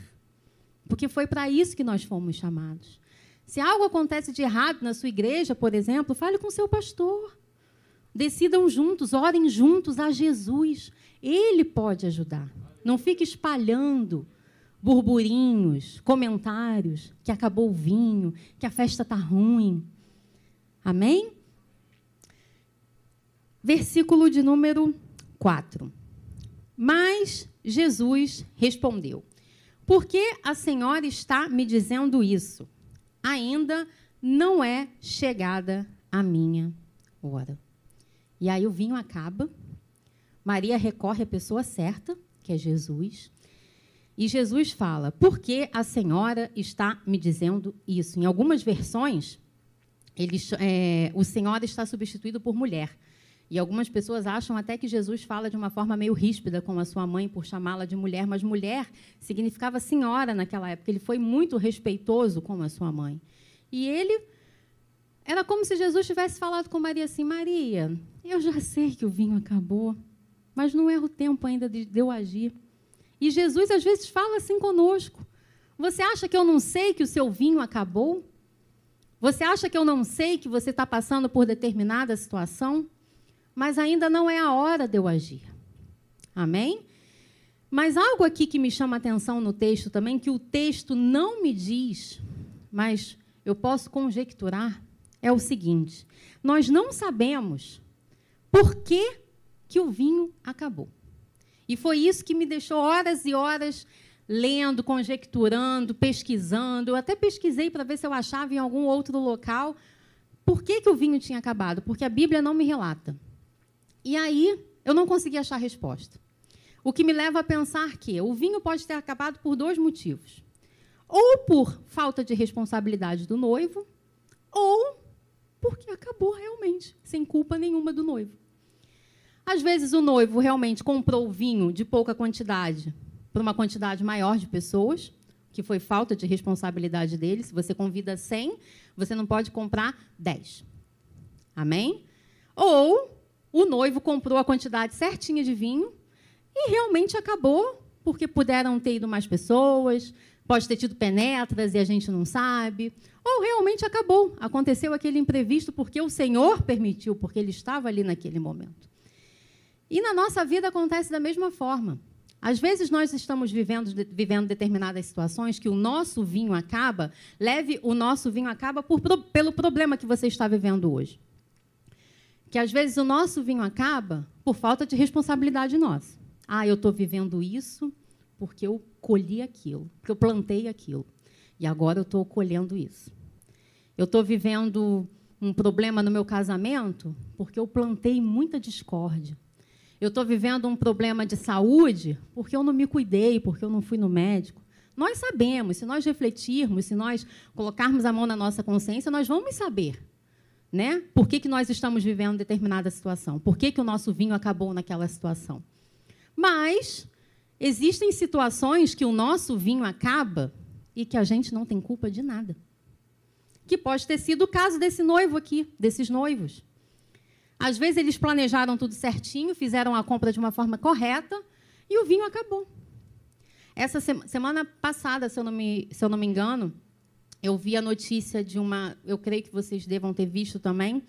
Porque foi para isso que nós fomos chamados. Se algo acontece de errado na sua igreja, por exemplo, fale com o seu pastor. Decidam juntos, orem juntos a Jesus. Ele pode ajudar. Não fique espalhando burburinhos, comentários, que acabou o vinho, que a festa está ruim. Amém? Versículo de número 4. Mas Jesus respondeu: Por que a senhora está me dizendo isso? Ainda não é chegada a minha hora. E aí o vinho acaba, Maria recorre à pessoa certa, que é Jesus, e Jesus fala: Por que a senhora está me dizendo isso? Em algumas versões, ele, é, o senhora está substituído por mulher. E algumas pessoas acham até que Jesus fala de uma forma meio ríspida com a sua mãe por chamá-la de mulher, mas mulher significava senhora naquela época. Ele foi muito respeitoso com a sua mãe. E ele era como se Jesus tivesse falado com Maria assim: Maria, eu já sei que o vinho acabou, mas não é o tempo ainda de eu agir. E Jesus às vezes fala assim conosco: Você acha que eu não sei que o seu vinho acabou? Você acha que eu não sei que você está passando por determinada situação? mas ainda não é a hora de eu agir. Amém? Mas algo aqui que me chama atenção no texto também, que o texto não me diz, mas eu posso conjecturar, é o seguinte: nós não sabemos por que, que o vinho acabou. E foi isso que me deixou horas e horas lendo, conjecturando, pesquisando. Eu até pesquisei para ver se eu achava em algum outro local por que, que o vinho tinha acabado, porque a Bíblia não me relata. E aí eu não consegui achar resposta. O que me leva a pensar que o vinho pode ter acabado por dois motivos. Ou por falta de responsabilidade do noivo, ou porque acabou realmente, sem culpa nenhuma do noivo. Às vezes o noivo realmente comprou vinho de pouca quantidade para uma quantidade maior de pessoas, que foi falta de responsabilidade dele. Se você convida 100, você não pode comprar 10. Amém? Ou o noivo comprou a quantidade certinha de vinho e realmente acabou, porque puderam ter ido mais pessoas, pode ter tido penetras e a gente não sabe, ou realmente acabou, aconteceu aquele imprevisto porque o Senhor permitiu, porque ele estava ali naquele momento. E na nossa vida acontece da mesma forma. Às vezes nós estamos vivendo, vivendo determinadas situações que o nosso vinho acaba, leve o nosso vinho acaba por, pelo problema que você está vivendo hoje que às vezes o nosso vinho acaba por falta de responsabilidade nossa. Ah, eu estou vivendo isso porque eu colhi aquilo, porque eu plantei aquilo. E agora eu estou colhendo isso. Eu estou vivendo um problema no meu casamento porque eu plantei muita discórdia. Eu estou vivendo um problema de saúde porque eu não me cuidei, porque eu não fui no médico. Nós sabemos, se nós refletirmos, se nós colocarmos a mão na nossa consciência, nós vamos saber né? Por que, que nós estamos vivendo determinada situação? Por que, que o nosso vinho acabou naquela situação? Mas existem situações que o nosso vinho acaba e que a gente não tem culpa de nada. que pode ter sido o caso desse noivo aqui, desses noivos. Às vezes eles planejaram tudo certinho, fizeram a compra de uma forma correta e o vinho acabou. Essa semana passada, se eu, não me, se eu não me engano, eu vi a notícia de uma, eu creio que vocês devam ter visto também,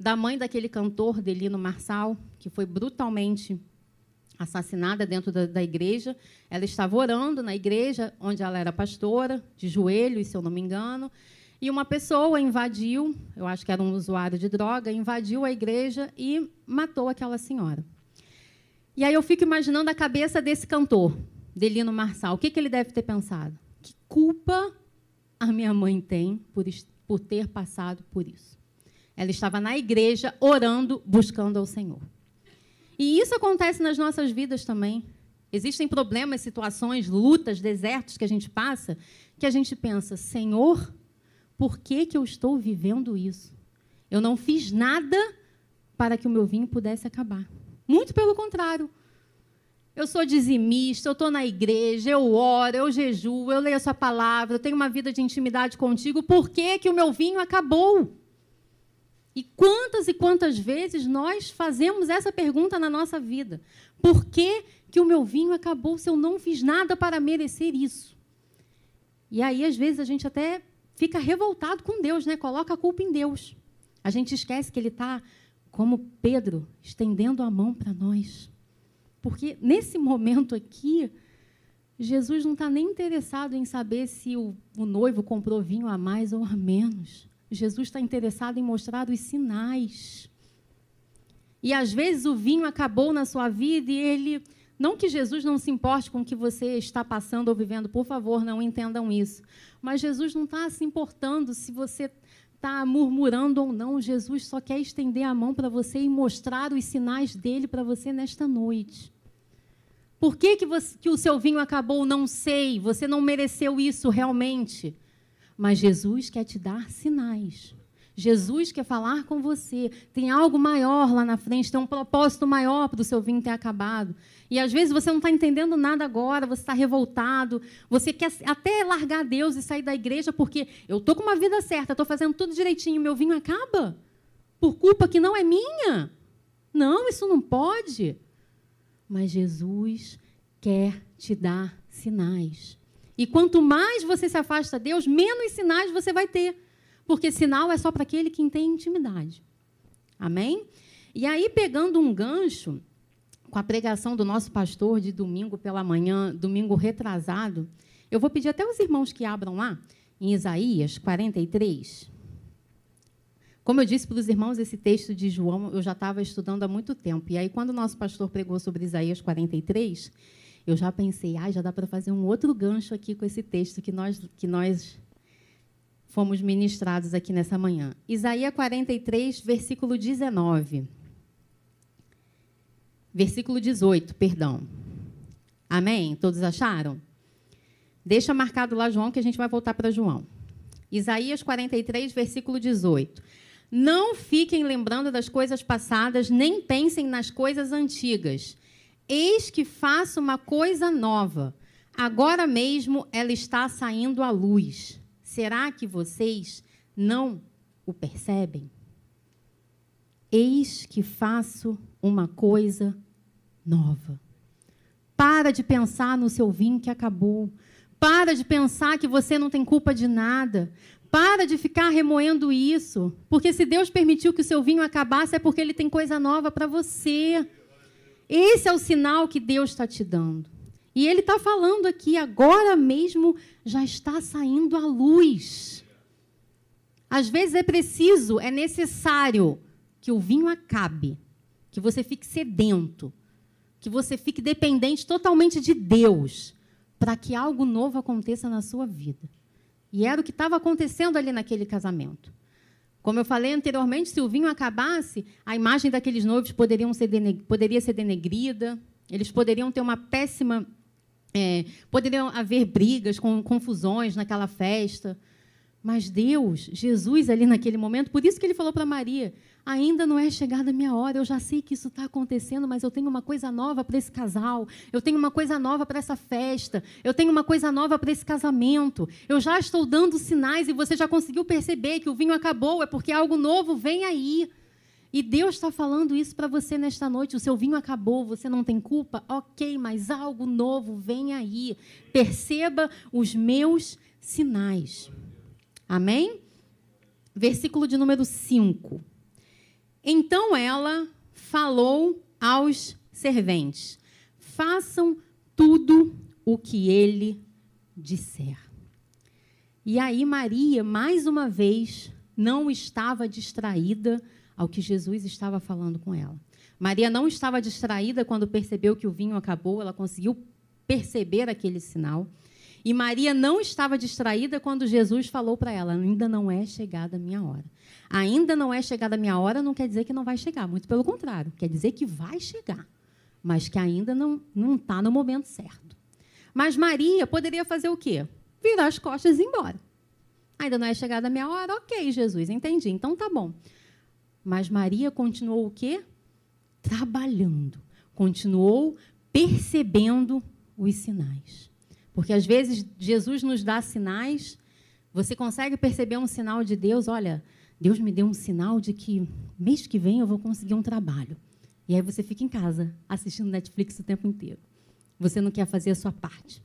da mãe daquele cantor, Delino Marçal, que foi brutalmente assassinada dentro da, da, igreja. Ela estava orando na igreja onde ela era pastora, de joelhos, se eu não me engano, e uma pessoa invadiu, eu acho que era um usuário de droga, invadiu a igreja e matou aquela senhora. E aí eu fico imaginando a cabeça desse cantor, Delino Marçal. O que, que ele deve ter pensado? Que culpa a minha mãe tem por, por ter passado por isso? Ela estava na igreja orando, buscando ao Senhor. E isso acontece nas nossas vidas também. Existem problemas, situações, lutas, desertos que a gente passa, que a gente pensa, Senhor, por que, que eu estou vivendo isso? Eu não fiz nada para que o meu vinho pudesse acabar. Muito pelo contrário. Eu sou dizimista, eu estou na igreja, eu oro, eu jejuo, eu leio a sua palavra, eu tenho uma vida de intimidade contigo. Por que, que o meu vinho acabou? E quantas e quantas vezes nós fazemos essa pergunta na nossa vida? Por que, que o meu vinho acabou se eu não fiz nada para merecer isso? E aí, às vezes, a gente até fica revoltado com Deus, né? Coloca a culpa em Deus. A gente esquece que ele está, como Pedro, estendendo a mão para nós. Porque nesse momento aqui, Jesus não está nem interessado em saber se o, o noivo comprou vinho a mais ou a menos. Jesus está interessado em mostrar os sinais. E às vezes o vinho acabou na sua vida e ele não que Jesus não se importe com o que você está passando ou vivendo, por favor, não entendam isso. Mas Jesus não está se importando se você está murmurando ou não. Jesus só quer estender a mão para você e mostrar os sinais dele para você nesta noite. Por que, que, você, que o seu vinho acabou? Não sei. Você não mereceu isso realmente. Mas Jesus quer te dar sinais. Jesus quer falar com você. Tem algo maior lá na frente, tem um propósito maior para o seu vinho ter acabado. E às vezes você não está entendendo nada agora, você está revoltado, você quer até largar Deus e sair da igreja porque eu estou com uma vida certa, estou fazendo tudo direitinho, meu vinho acaba por culpa que não é minha. Não, isso não pode. Mas Jesus quer te dar sinais. E quanto mais você se afasta de Deus, menos sinais você vai ter. Porque sinal é só para aquele que tem intimidade. Amém? E aí, pegando um gancho, com a pregação do nosso pastor de domingo pela manhã, domingo retrasado, eu vou pedir até os irmãos que abram lá, em Isaías 43. Como eu disse para os irmãos, esse texto de João eu já estava estudando há muito tempo. E aí, quando o nosso pastor pregou sobre Isaías 43, eu já pensei, ah, já dá para fazer um outro gancho aqui com esse texto que nós, que nós fomos ministrados aqui nessa manhã. Isaías 43, versículo 19. Versículo 18, perdão. Amém? Todos acharam? Deixa marcado lá, João, que a gente vai voltar para João. Isaías 43, versículo 18. Não fiquem lembrando das coisas passadas, nem pensem nas coisas antigas. Eis que faço uma coisa nova. Agora mesmo ela está saindo à luz. Será que vocês não o percebem? Eis que faço uma coisa nova. Para de pensar no seu vinho que acabou. Para de pensar que você não tem culpa de nada. Para de ficar remoendo isso. Porque se Deus permitiu que o seu vinho acabasse, é porque Ele tem coisa nova para você. Esse é o sinal que Deus está te dando. E Ele está falando aqui, agora mesmo já está saindo a luz. Às vezes é preciso, é necessário que o vinho acabe, que você fique sedento, que você fique dependente totalmente de Deus, para que algo novo aconteça na sua vida. E era o que estava acontecendo ali naquele casamento. Como eu falei anteriormente, se o vinho acabasse, a imagem daqueles noivos poderiam ser poderia ser denegrida, eles poderiam ter uma péssima. É, poderiam haver brigas, com, confusões naquela festa. Mas Deus, Jesus ali naquele momento, por isso que ele falou para Maria: Ainda não é chegada a minha hora, eu já sei que isso está acontecendo, mas eu tenho uma coisa nova para esse casal, eu tenho uma coisa nova para essa festa, eu tenho uma coisa nova para esse casamento. Eu já estou dando sinais e você já conseguiu perceber que o vinho acabou, é porque algo novo vem aí. E Deus está falando isso para você nesta noite. O seu vinho acabou, você não tem culpa? Ok, mas algo novo vem aí. Perceba os meus sinais. Amém? Versículo de número 5. Então ela falou aos serventes: façam tudo o que ele disser. E aí Maria, mais uma vez, não estava distraída ao que Jesus estava falando com ela. Maria não estava distraída quando percebeu que o vinho acabou, ela conseguiu perceber aquele sinal. E Maria não estava distraída quando Jesus falou para ela: ainda não é chegada a minha hora. Ainda não é chegada a minha hora não quer dizer que não vai chegar, muito pelo contrário, quer dizer que vai chegar, mas que ainda não está no momento certo. Mas Maria poderia fazer o quê? Virar as costas e ir embora. Ainda não é chegada a minha hora? Ok, Jesus, entendi, então tá bom. Mas Maria continuou o quê? Trabalhando, continuou percebendo os sinais. Porque às vezes Jesus nos dá sinais, você consegue perceber um sinal de Deus, olha, Deus me deu um sinal de que mês que vem eu vou conseguir um trabalho. E aí você fica em casa assistindo Netflix o tempo inteiro. Você não quer fazer a sua parte.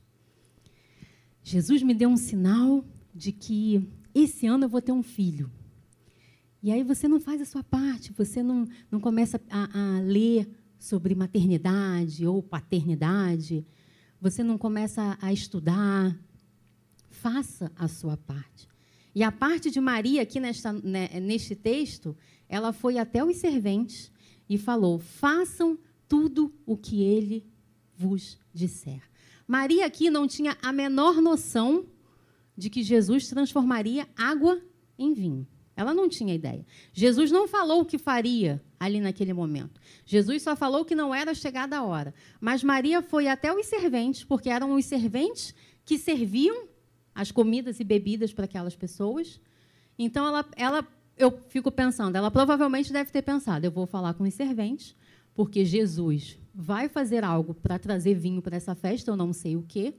Jesus me deu um sinal de que esse ano eu vou ter um filho. E aí você não faz a sua parte, você não, não começa a, a ler sobre maternidade ou paternidade você não começa a estudar, faça a sua parte. E a parte de Maria, aqui nesta, né, neste texto, ela foi até os serventes e falou: façam tudo o que ele vos disser. Maria aqui não tinha a menor noção de que Jesus transformaria água em vinho. Ela não tinha ideia. Jesus não falou o que faria ali naquele momento. Jesus só falou que não era chegada a hora. Mas Maria foi até os serventes, porque eram os serventes que serviam as comidas e bebidas para aquelas pessoas. Então ela, ela, eu fico pensando, ela provavelmente deve ter pensado: eu vou falar com os serventes, porque Jesus vai fazer algo para trazer vinho para essa festa, eu não sei o quê,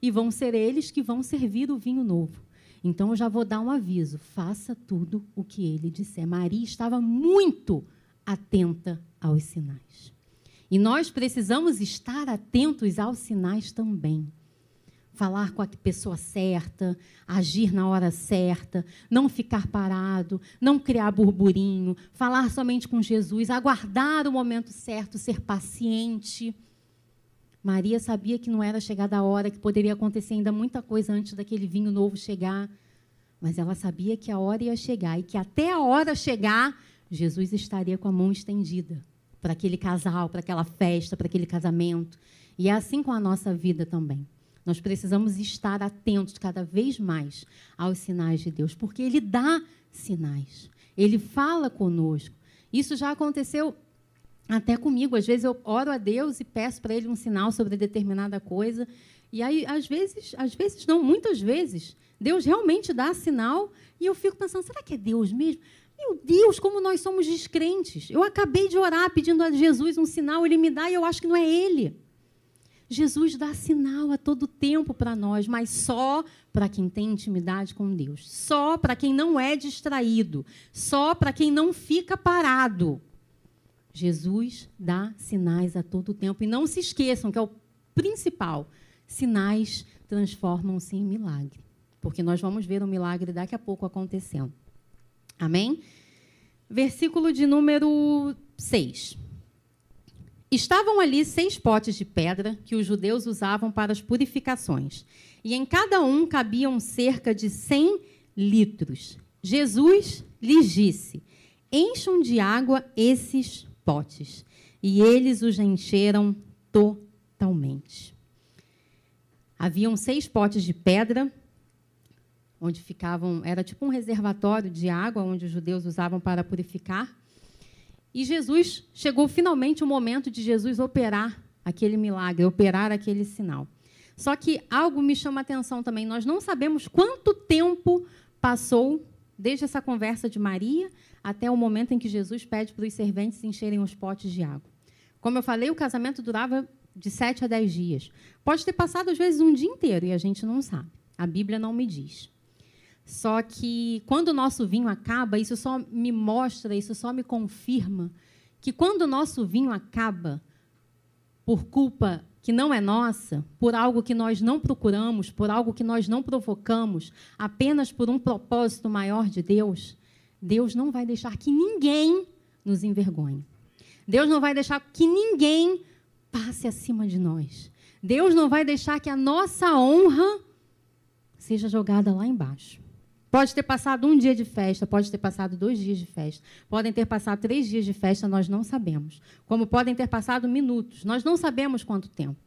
e vão ser eles que vão servir o vinho novo. Então eu já vou dar um aviso: faça tudo o que ele disser. Maria estava muito atenta aos sinais. E nós precisamos estar atentos aos sinais também. Falar com a pessoa certa, agir na hora certa, não ficar parado, não criar burburinho, falar somente com Jesus, aguardar o momento certo, ser paciente. Maria sabia que não era chegada a hora, que poderia acontecer ainda muita coisa antes daquele vinho novo chegar. Mas ela sabia que a hora ia chegar e que até a hora chegar, Jesus estaria com a mão estendida para aquele casal, para aquela festa, para aquele casamento. E é assim com a nossa vida também. Nós precisamos estar atentos cada vez mais aos sinais de Deus, porque Ele dá sinais. Ele fala conosco. Isso já aconteceu até comigo. Às vezes eu oro a Deus e peço para Ele um sinal sobre determinada coisa. E aí, às vezes, às vezes não, muitas vezes, Deus realmente dá sinal e eu fico pensando, será que é Deus mesmo? Meu Deus, como nós somos descrentes. Eu acabei de orar pedindo a Jesus um sinal, ele me dá e eu acho que não é ele. Jesus dá sinal a todo tempo para nós, mas só para quem tem intimidade com Deus, só para quem não é distraído, só para quem não fica parado. Jesus dá sinais a todo tempo. E não se esqueçam que é o principal: sinais transformam-se em milagre. Porque nós vamos ver um milagre daqui a pouco acontecendo. Amém? Versículo de número 6. Estavam ali seis potes de pedra que os judeus usavam para as purificações, e em cada um cabiam cerca de 100 litros. Jesus lhes disse: Encham de água esses potes. E eles os encheram totalmente. Haviam seis potes de pedra, onde ficavam, era tipo um reservatório de água, onde os judeus usavam para purificar. E Jesus, chegou finalmente o momento de Jesus operar aquele milagre, operar aquele sinal. Só que algo me chama a atenção também, nós não sabemos quanto tempo passou desde essa conversa de Maria até o momento em que Jesus pede para os serventes encherem os potes de água. Como eu falei, o casamento durava de sete a dez dias. Pode ter passado, às vezes, um dia inteiro e a gente não sabe. A Bíblia não me diz. Só que quando o nosso vinho acaba, isso só me mostra, isso só me confirma que quando o nosso vinho acaba, por culpa que não é nossa, por algo que nós não procuramos, por algo que nós não provocamos, apenas por um propósito maior de Deus, Deus não vai deixar que ninguém nos envergonhe. Deus não vai deixar que ninguém passe acima de nós. Deus não vai deixar que a nossa honra seja jogada lá embaixo. Pode ter passado um dia de festa, pode ter passado dois dias de festa, podem ter passado três dias de festa, nós não sabemos. Como podem ter passado minutos, nós não sabemos quanto tempo.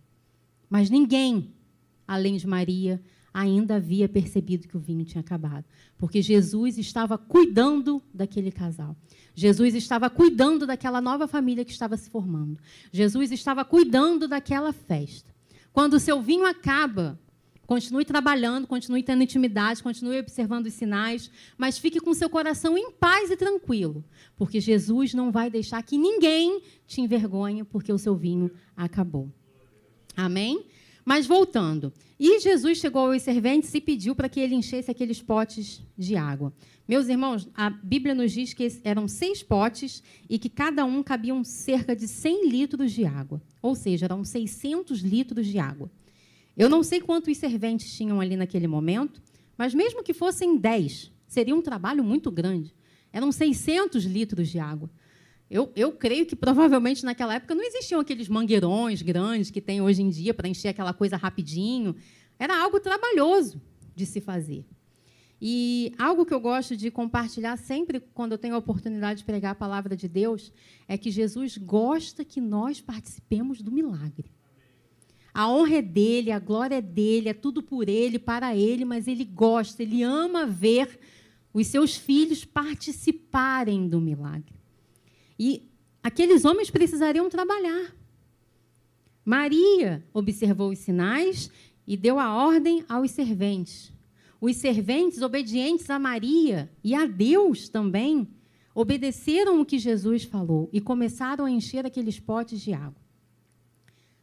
Mas ninguém, além de Maria, ainda havia percebido que o vinho tinha acabado, porque Jesus estava cuidando daquele casal. Jesus estava cuidando daquela nova família que estava se formando. Jesus estava cuidando daquela festa. Quando o seu vinho acaba, continue trabalhando, continue tendo intimidade, continue observando os sinais, mas fique com seu coração em paz e tranquilo, porque Jesus não vai deixar que ninguém te envergonhe porque o seu vinho acabou. Amém? Mas voltando. E Jesus chegou aos serventes e pediu para que ele enchesse aqueles potes de água. Meus irmãos, a Bíblia nos diz que eram seis potes e que cada um cabiam cerca de 100 litros de água. Ou seja, eram 600 litros de água. Eu não sei quantos serventes tinham ali naquele momento, mas mesmo que fossem 10, seria um trabalho muito grande. Eram 600 litros de água. Eu, eu creio que provavelmente naquela época não existiam aqueles mangueirões grandes que tem hoje em dia para encher aquela coisa rapidinho. Era algo trabalhoso de se fazer. E algo que eu gosto de compartilhar sempre quando eu tenho a oportunidade de pregar a palavra de Deus é que Jesus gosta que nós participemos do milagre. A honra é dele, a glória é dele, é tudo por ele, para ele, mas ele gosta, ele ama ver os seus filhos participarem do milagre. E aqueles homens precisariam trabalhar. Maria observou os sinais e deu a ordem aos serventes. Os serventes, obedientes a Maria e a Deus também, obedeceram o que Jesus falou e começaram a encher aqueles potes de água.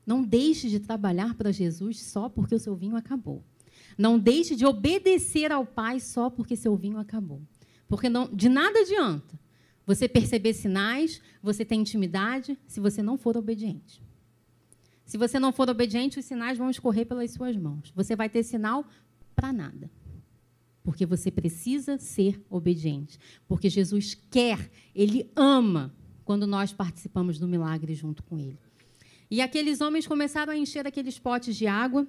Não deixe de trabalhar para Jesus só porque o seu vinho acabou. Não deixe de obedecer ao Pai só porque seu vinho acabou. Porque não, de nada adianta você perceber sinais, você ter intimidade, se você não for obediente. Se você não for obediente, os sinais vão escorrer pelas suas mãos. Você vai ter sinal para nada. Porque você precisa ser obediente. Porque Jesus quer, ele ama quando nós participamos do milagre junto com ele. E aqueles homens começaram a encher aqueles potes de água.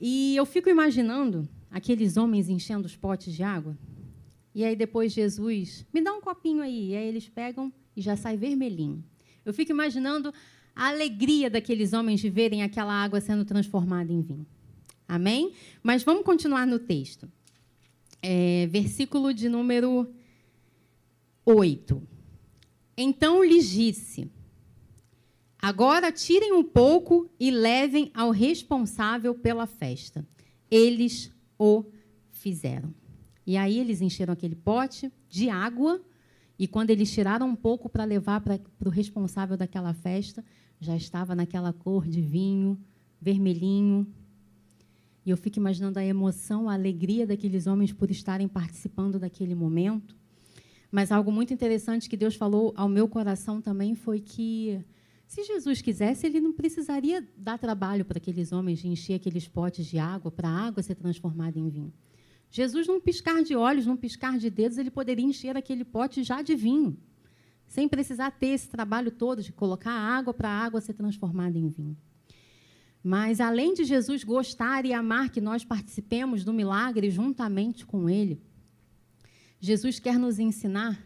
E eu fico imaginando aqueles homens enchendo os potes de água. E aí depois Jesus, me dá um copinho aí. E aí eles pegam e já sai vermelhinho. Eu fico imaginando a alegria daqueles homens de verem aquela água sendo transformada em vinho. Amém? Mas vamos continuar no texto. É, versículo de número 8. Então lhes disse: Agora tirem um pouco e levem ao responsável pela festa. Eles o fizeram. E aí eles encheram aquele pote de água, e quando eles tiraram um pouco para levar para o responsável daquela festa, já estava naquela cor de vinho, vermelhinho. E eu fico imaginando a emoção, a alegria daqueles homens por estarem participando daquele momento. Mas algo muito interessante que Deus falou ao meu coração também foi que, se Jesus quisesse, ele não precisaria dar trabalho para aqueles homens de encher aqueles potes de água, para a água ser transformada em vinho. Jesus, num piscar de olhos, num piscar de dedos, ele poderia encher aquele pote já de vinho, sem precisar ter esse trabalho todo de colocar água para a água ser transformada em vinho. Mas, além de Jesus gostar e amar que nós participemos do milagre juntamente com Ele, Jesus quer nos ensinar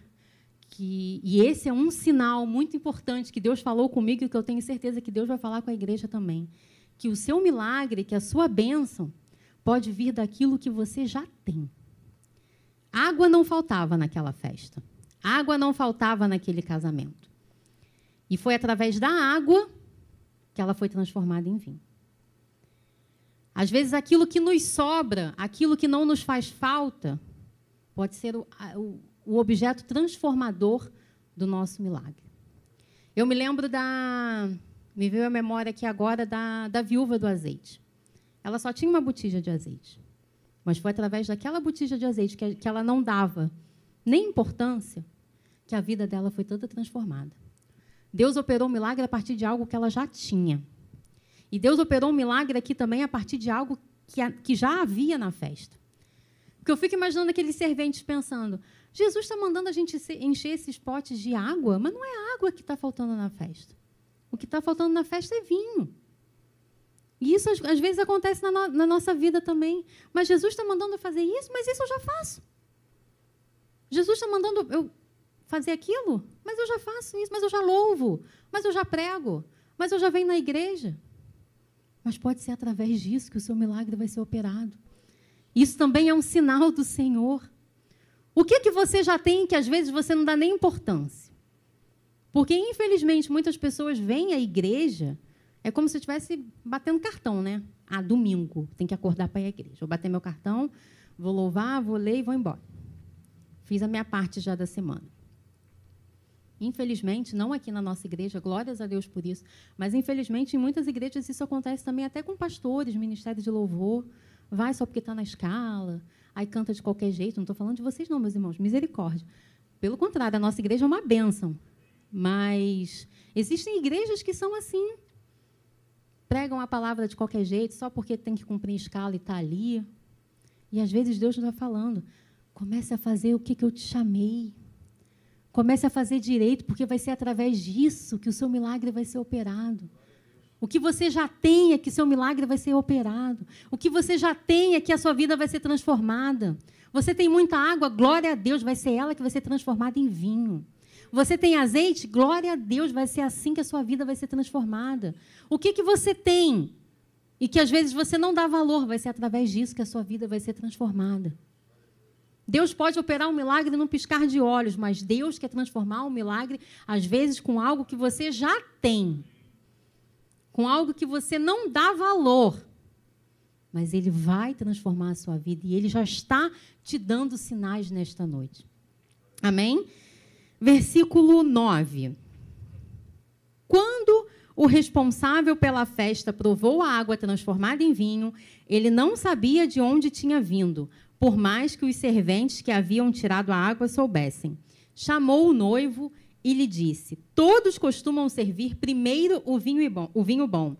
que, e esse é um sinal muito importante que Deus falou comigo e que eu tenho certeza que Deus vai falar com a igreja também, que o seu milagre, que a sua bênção, pode vir daquilo que você já tem. Água não faltava naquela festa. Água não faltava naquele casamento. E foi através da água que ela foi transformada em vinho. Às vezes, aquilo que nos sobra, aquilo que não nos faz falta, pode ser o, o, objeto transformador do nosso milagre. Eu me lembro da. Me veio a memória aqui agora da, da viúva do azeite. Ela só tinha uma botija de azeite. Mas foi através daquela botija de azeite que, ela não dava nem importância que a vida dela foi toda transformada. Deus operou um milagre a partir de algo que ela já tinha. E Deus operou um milagre aqui também a partir de algo que, que já havia na festa. Porque eu fico imaginando aqueles serventes pensando: Jesus está mandando a gente encher esses potes de água, mas não é água que está faltando na festa. O que está faltando na festa é vinho. E isso às vezes acontece na, no, na nossa vida também. Mas Jesus está mandando fazer isso, mas isso eu já faço. Jesus está mandando eu fazer aquilo, mas eu já faço isso, mas eu já louvo, mas eu já prego, mas eu já venho na igreja. Mas pode ser através disso que o seu milagre vai ser operado. Isso também é um sinal do Senhor. O que que você já tem que às vezes você não dá nem importância? Porque infelizmente muitas pessoas vêm à igreja é como se eu estivesse batendo cartão, né? Ah, domingo, tem que acordar para ir à igreja. Vou bater meu cartão, vou louvar, vou ler e vou embora. Fiz a minha parte já da semana. Infelizmente, não aqui na nossa igreja, glórias a Deus por isso, mas infelizmente em muitas igrejas isso acontece também até com pastores, ministérios de louvor. Vai só porque está na escala, aí canta de qualquer jeito. Não estou falando de vocês, não, meus irmãos, misericórdia. Pelo contrário, a nossa igreja é uma bênção. Mas existem igrejas que são assim pregam a palavra de qualquer jeito, só porque tem que cumprir escala e está ali. E às vezes Deus está falando: comece a fazer o que, que eu te chamei. Comece a fazer direito, porque vai ser através disso que o seu milagre vai ser operado. O que você já tem é que seu milagre vai ser operado. O que você já tem é que a sua vida vai ser transformada. Você tem muita água, glória a Deus, vai ser ela que vai ser transformada em vinho. Você tem azeite? Glória a Deus, vai ser assim que a sua vida vai ser transformada. O que, que você tem? E que às vezes você não dá valor, vai ser através disso que a sua vida vai ser transformada. Deus pode operar um milagre num piscar de olhos, mas Deus quer transformar um milagre, às vezes, com algo que você já tem, com algo que você não dá valor. Mas Ele vai transformar a sua vida e Ele já está te dando sinais nesta noite. Amém? Versículo 9. Quando o responsável pela festa provou a água transformada em vinho, ele não sabia de onde tinha vindo, por mais que os serventes que haviam tirado a água soubessem. Chamou o noivo e lhe disse: Todos costumam servir primeiro o vinho bom, o vinho bom,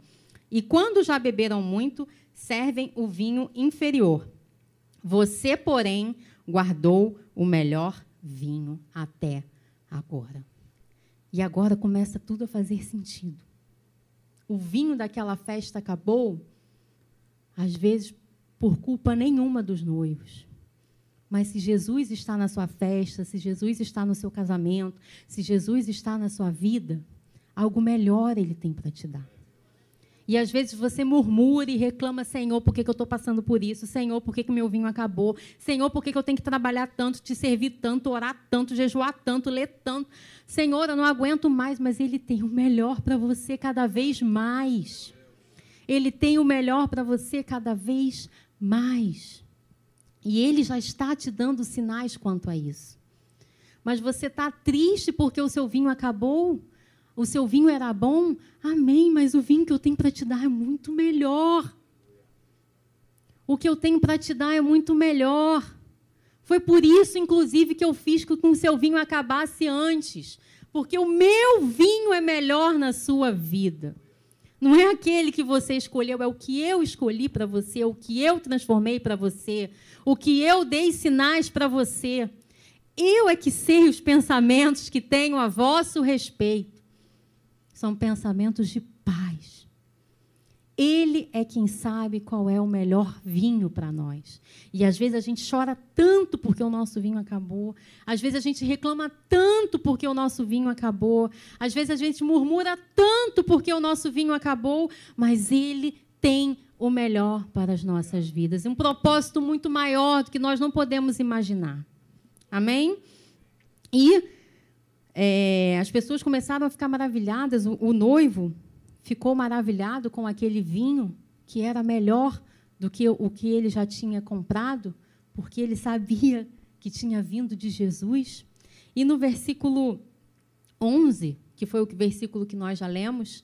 e quando já beberam muito, servem o vinho inferior. Você, porém, guardou o melhor vinho até agora. E agora começa tudo a fazer sentido. O vinho daquela festa acabou, às vezes por culpa nenhuma dos noivos. Mas se Jesus está na sua festa, se Jesus está no seu casamento, se Jesus está na sua vida, algo melhor ele tem para te dar. E às vezes você murmura e reclama, Senhor, por que, que eu estou passando por isso? Senhor, por que, que meu vinho acabou? Senhor, por que, que eu tenho que trabalhar tanto, te servir tanto, orar tanto, jejuar tanto, ler tanto? Senhor, eu não aguento mais, mas Ele tem o melhor para você cada vez mais. Ele tem o melhor para você cada vez mais. E Ele já está te dando sinais quanto a isso. Mas você está triste porque o seu vinho acabou? O seu vinho era bom? Amém, mas o vinho que eu tenho para te dar é muito melhor. O que eu tenho para te dar é muito melhor. Foi por isso, inclusive, que eu fiz com que o seu vinho acabasse antes. Porque o meu vinho é melhor na sua vida. Não é aquele que você escolheu, é o que eu escolhi para você, o que eu transformei para você, o que eu dei sinais para você. Eu é que sei os pensamentos que tenho a vosso respeito são pensamentos de paz. Ele é quem sabe qual é o melhor vinho para nós. E às vezes a gente chora tanto porque o nosso vinho acabou. Às vezes a gente reclama tanto porque o nosso vinho acabou. Às vezes a gente murmura tanto porque o nosso vinho acabou. Mas Ele tem o melhor para as nossas vidas. Um propósito muito maior do que nós não podemos imaginar. Amém? E é, as pessoas começaram a ficar maravilhadas. O, o noivo ficou maravilhado com aquele vinho que era melhor do que o que ele já tinha comprado, porque ele sabia que tinha vindo de Jesus. E no versículo 11, que foi o versículo que nós já lemos,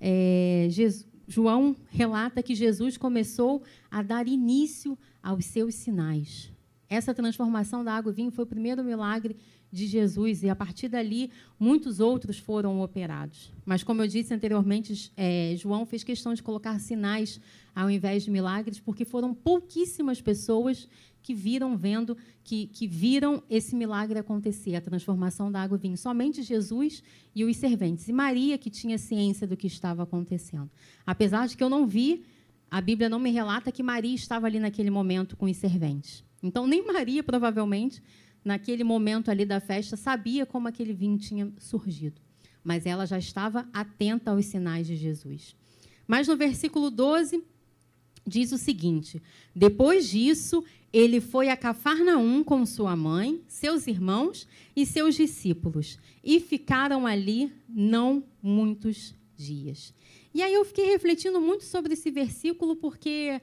é, Jesus, João relata que Jesus começou a dar início aos seus sinais. Essa transformação da água em vinho foi o primeiro milagre de Jesus, e a partir dali muitos outros foram operados. Mas, como eu disse anteriormente, é, João fez questão de colocar sinais ao invés de milagres, porque foram pouquíssimas pessoas que viram vendo, que, que viram esse milagre acontecer, a transformação da água em vinho. Somente Jesus e os serventes. E Maria, que tinha ciência do que estava acontecendo. Apesar de que eu não vi, a Bíblia não me relata que Maria estava ali naquele momento com os serventes. Então, nem Maria, provavelmente, naquele momento ali da festa, sabia como aquele vinho tinha surgido. Mas ela já estava atenta aos sinais de Jesus. Mas no versículo 12, diz o seguinte: Depois disso, ele foi a Cafarnaum com sua mãe, seus irmãos e seus discípulos, e ficaram ali não muitos dias. E aí eu fiquei refletindo muito sobre esse versículo, porque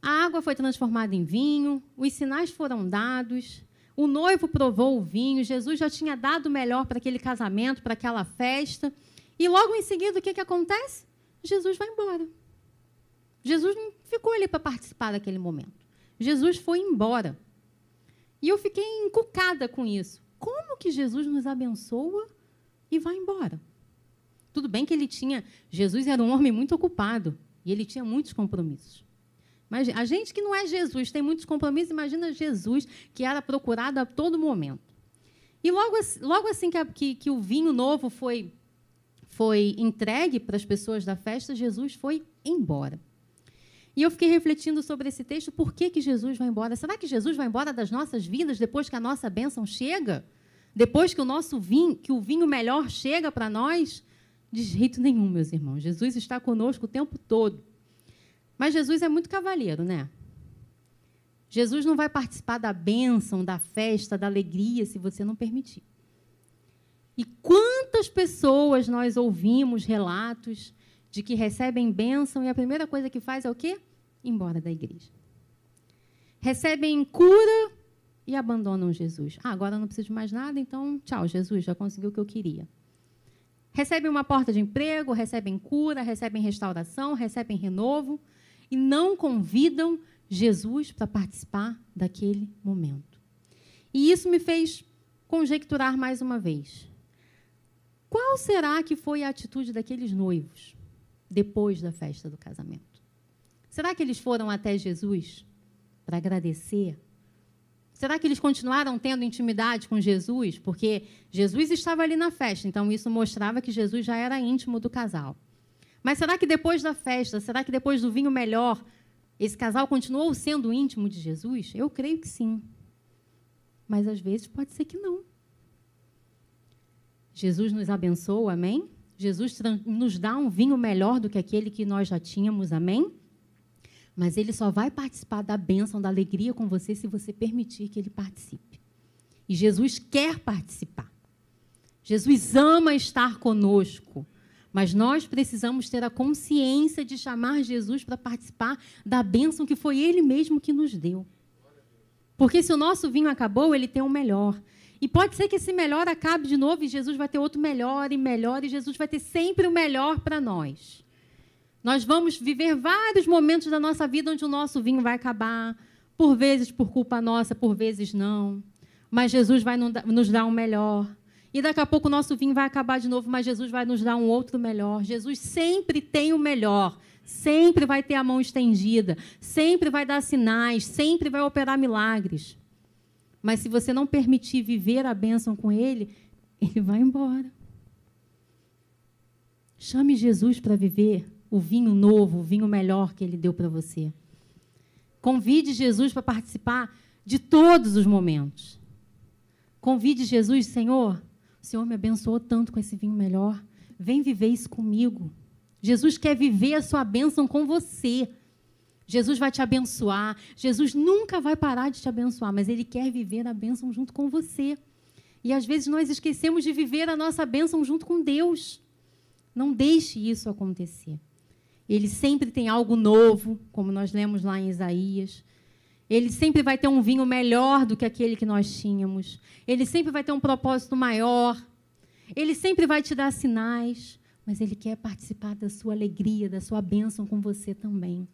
a água foi transformada em vinho, os sinais foram dados, o noivo provou o vinho, Jesus já tinha dado o melhor para aquele casamento, para aquela festa. E logo em seguida, o que, que acontece? Jesus vai embora. Jesus não ficou ali para participar daquele momento. Jesus foi embora. E eu fiquei encucada com isso. Como que Jesus nos abençoa e vai embora? Tudo bem que ele tinha. Jesus era um homem muito ocupado e ele tinha muitos compromissos. Mas a gente que não é Jesus, tem muitos compromissos, imagina Jesus, que era procurado a todo momento. E logo, logo assim que, a, que, que o vinho novo foi, foi entregue para as pessoas da festa, Jesus foi embora. E eu fiquei refletindo sobre esse texto, por que, que Jesus vai embora? Será que Jesus vai embora das nossas vidas depois que a nossa bênção chega? Depois que o nosso vinho, que o vinho melhor chega para nós? De jeito nenhum, meus irmãos. Jesus está conosco o tempo todo. Mas Jesus é muito cavalheiro, né? Jesus não vai participar da bênção, da festa, da alegria, se você não permitir. E quantas pessoas nós ouvimos relatos de que recebem bênção e a primeira coisa que faz é o quê? Embora da igreja. Recebem cura e abandonam Jesus. Ah, agora não preciso de mais nada, então tchau, Jesus, já consegui o que eu queria. Recebem uma porta de emprego, recebem cura, recebem restauração, recebem renovo e não convidam Jesus para participar daquele momento. E isso me fez conjecturar mais uma vez. Qual será que foi a atitude daqueles noivos depois da festa do casamento? Será que eles foram até Jesus para agradecer? Será que eles continuaram tendo intimidade com Jesus? Porque Jesus estava ali na festa, então isso mostrava que Jesus já era íntimo do casal. Mas será que depois da festa, será que depois do vinho melhor, esse casal continuou sendo íntimo de Jesus? Eu creio que sim. Mas às vezes pode ser que não. Jesus nos abençoa, amém? Jesus nos dá um vinho melhor do que aquele que nós já tínhamos, amém? Mas ele só vai participar da bênção, da alegria com você se você permitir que ele participe. E Jesus quer participar. Jesus ama estar conosco. Mas nós precisamos ter a consciência de chamar Jesus para participar da bênção que foi Ele mesmo que nos deu. Porque se o nosso vinho acabou, ele tem um melhor. E pode ser que esse melhor acabe de novo e Jesus vai ter outro melhor e melhor, e Jesus vai ter sempre o melhor para nós. Nós vamos viver vários momentos da nossa vida onde o nosso vinho vai acabar, por vezes por culpa nossa, por vezes não. Mas Jesus vai nos dar um melhor. E daqui a pouco o nosso vinho vai acabar de novo, mas Jesus vai nos dar um outro melhor. Jesus sempre tem o melhor. Sempre vai ter a mão estendida, sempre vai dar sinais, sempre vai operar milagres. Mas se você não permitir viver a bênção com Ele, Ele vai embora. Chame Jesus para viver o vinho novo, o vinho melhor que Ele deu para você. Convide Jesus para participar de todos os momentos. Convide Jesus, Senhor, o Senhor me abençoou tanto com esse vinho melhor. Vem viver isso comigo. Jesus quer viver a sua bênção com você. Jesus vai te abençoar. Jesus nunca vai parar de te abençoar, mas Ele quer viver a bênção junto com você. E às vezes nós esquecemos de viver a nossa bênção junto com Deus. Não deixe isso acontecer. Ele sempre tem algo novo, como nós lemos lá em Isaías. Ele sempre vai ter um vinho melhor do que aquele que nós tínhamos. Ele sempre vai ter um propósito maior. Ele sempre vai te dar sinais, mas ele quer participar da sua alegria, da sua bênção com você também.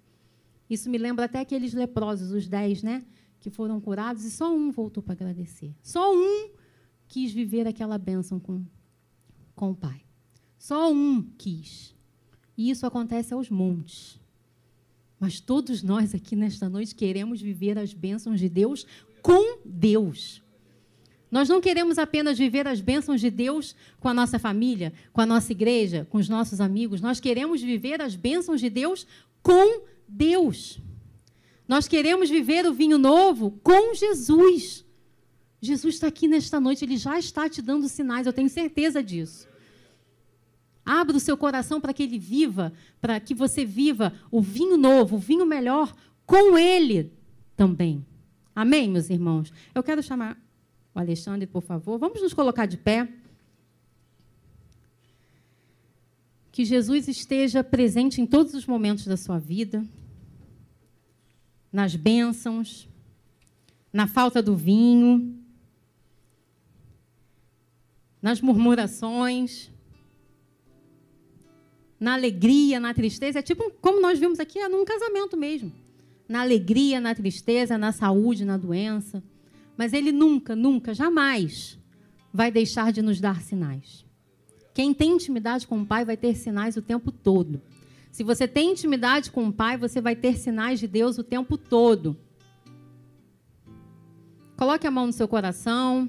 Isso me lembra até aqueles leprosos, os dez, né? Que foram curados e só um voltou para agradecer. Só um quis viver aquela bênção com, com o Pai. Só um quis. E isso acontece aos montes. Mas todos nós aqui nesta noite queremos viver as bênçãos de Deus com Deus. Nós não queremos apenas viver as bênçãos de Deus com a nossa família, com a nossa igreja, com os nossos amigos. Nós queremos viver as bênçãos de Deus com Deus. Nós queremos viver o vinho novo com Jesus. Jesus está aqui nesta noite, ele já está te dando sinais, eu tenho certeza disso. Abra o seu coração para que ele viva, para que você viva o vinho novo, o vinho melhor com ele também. Amém, meus irmãos? Eu quero chamar o Alexandre, por favor. Vamos nos colocar de pé. Que Jesus esteja presente em todos os momentos da sua vida, nas bênçãos, na falta do vinho, nas murmurações, na alegria, na tristeza. É tipo como nós vimos aqui, é num casamento mesmo. Na alegria, na tristeza, na saúde, na doença. Mas ele nunca, nunca, jamais vai deixar de nos dar sinais. Quem tem intimidade com o Pai vai ter sinais o tempo todo. Se você tem intimidade com o Pai, você vai ter sinais de Deus o tempo todo. Coloque a mão no seu coração.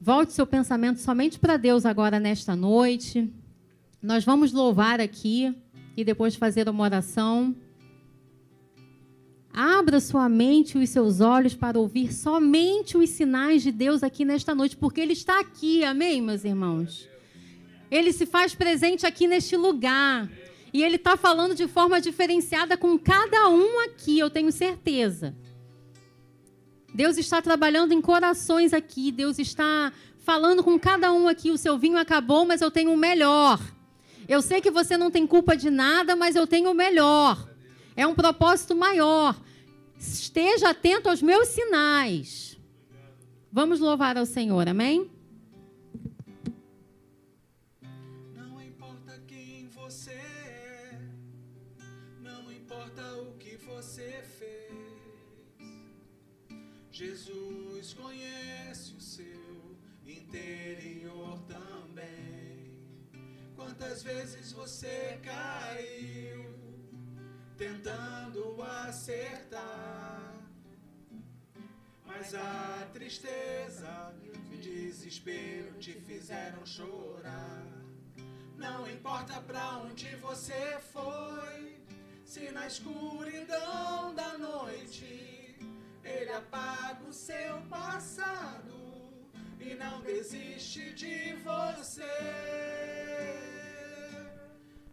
Volte seu pensamento somente para Deus agora nesta noite. Nós vamos louvar aqui e depois fazer uma oração. Abra sua mente e os seus olhos para ouvir somente os sinais de Deus aqui nesta noite, porque Ele está aqui, amém, meus irmãos? Ele se faz presente aqui neste lugar. E Ele está falando de forma diferenciada com cada um aqui, eu tenho certeza. Deus está trabalhando em corações aqui, Deus está falando com cada um aqui. O seu vinho acabou, mas eu tenho o melhor. Eu sei que você não tem culpa de nada, mas eu tenho o melhor. É um propósito maior. Esteja atento aos meus sinais. Vamos louvar ao Senhor, amém? Vezes você caiu? tentando acertar. Mas a tristeza e o desespero te fizeram chorar. Não importa pra onde você foi, se na escuridão da noite ele apaga o seu passado e não desiste de você.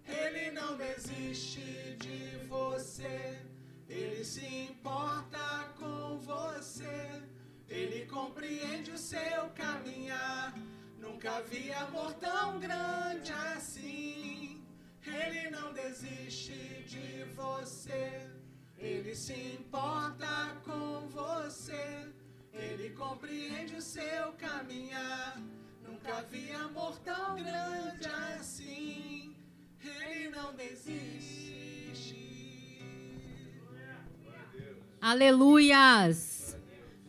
Ele não desiste de você, ele se importa com você, ele compreende o seu caminhar. Nunca vi amor tão grande assim. Ele não desiste de você, ele se importa com você, ele compreende o seu caminhar. Nunca vi amor tão grande assim. Ele não desiste. Aleluias!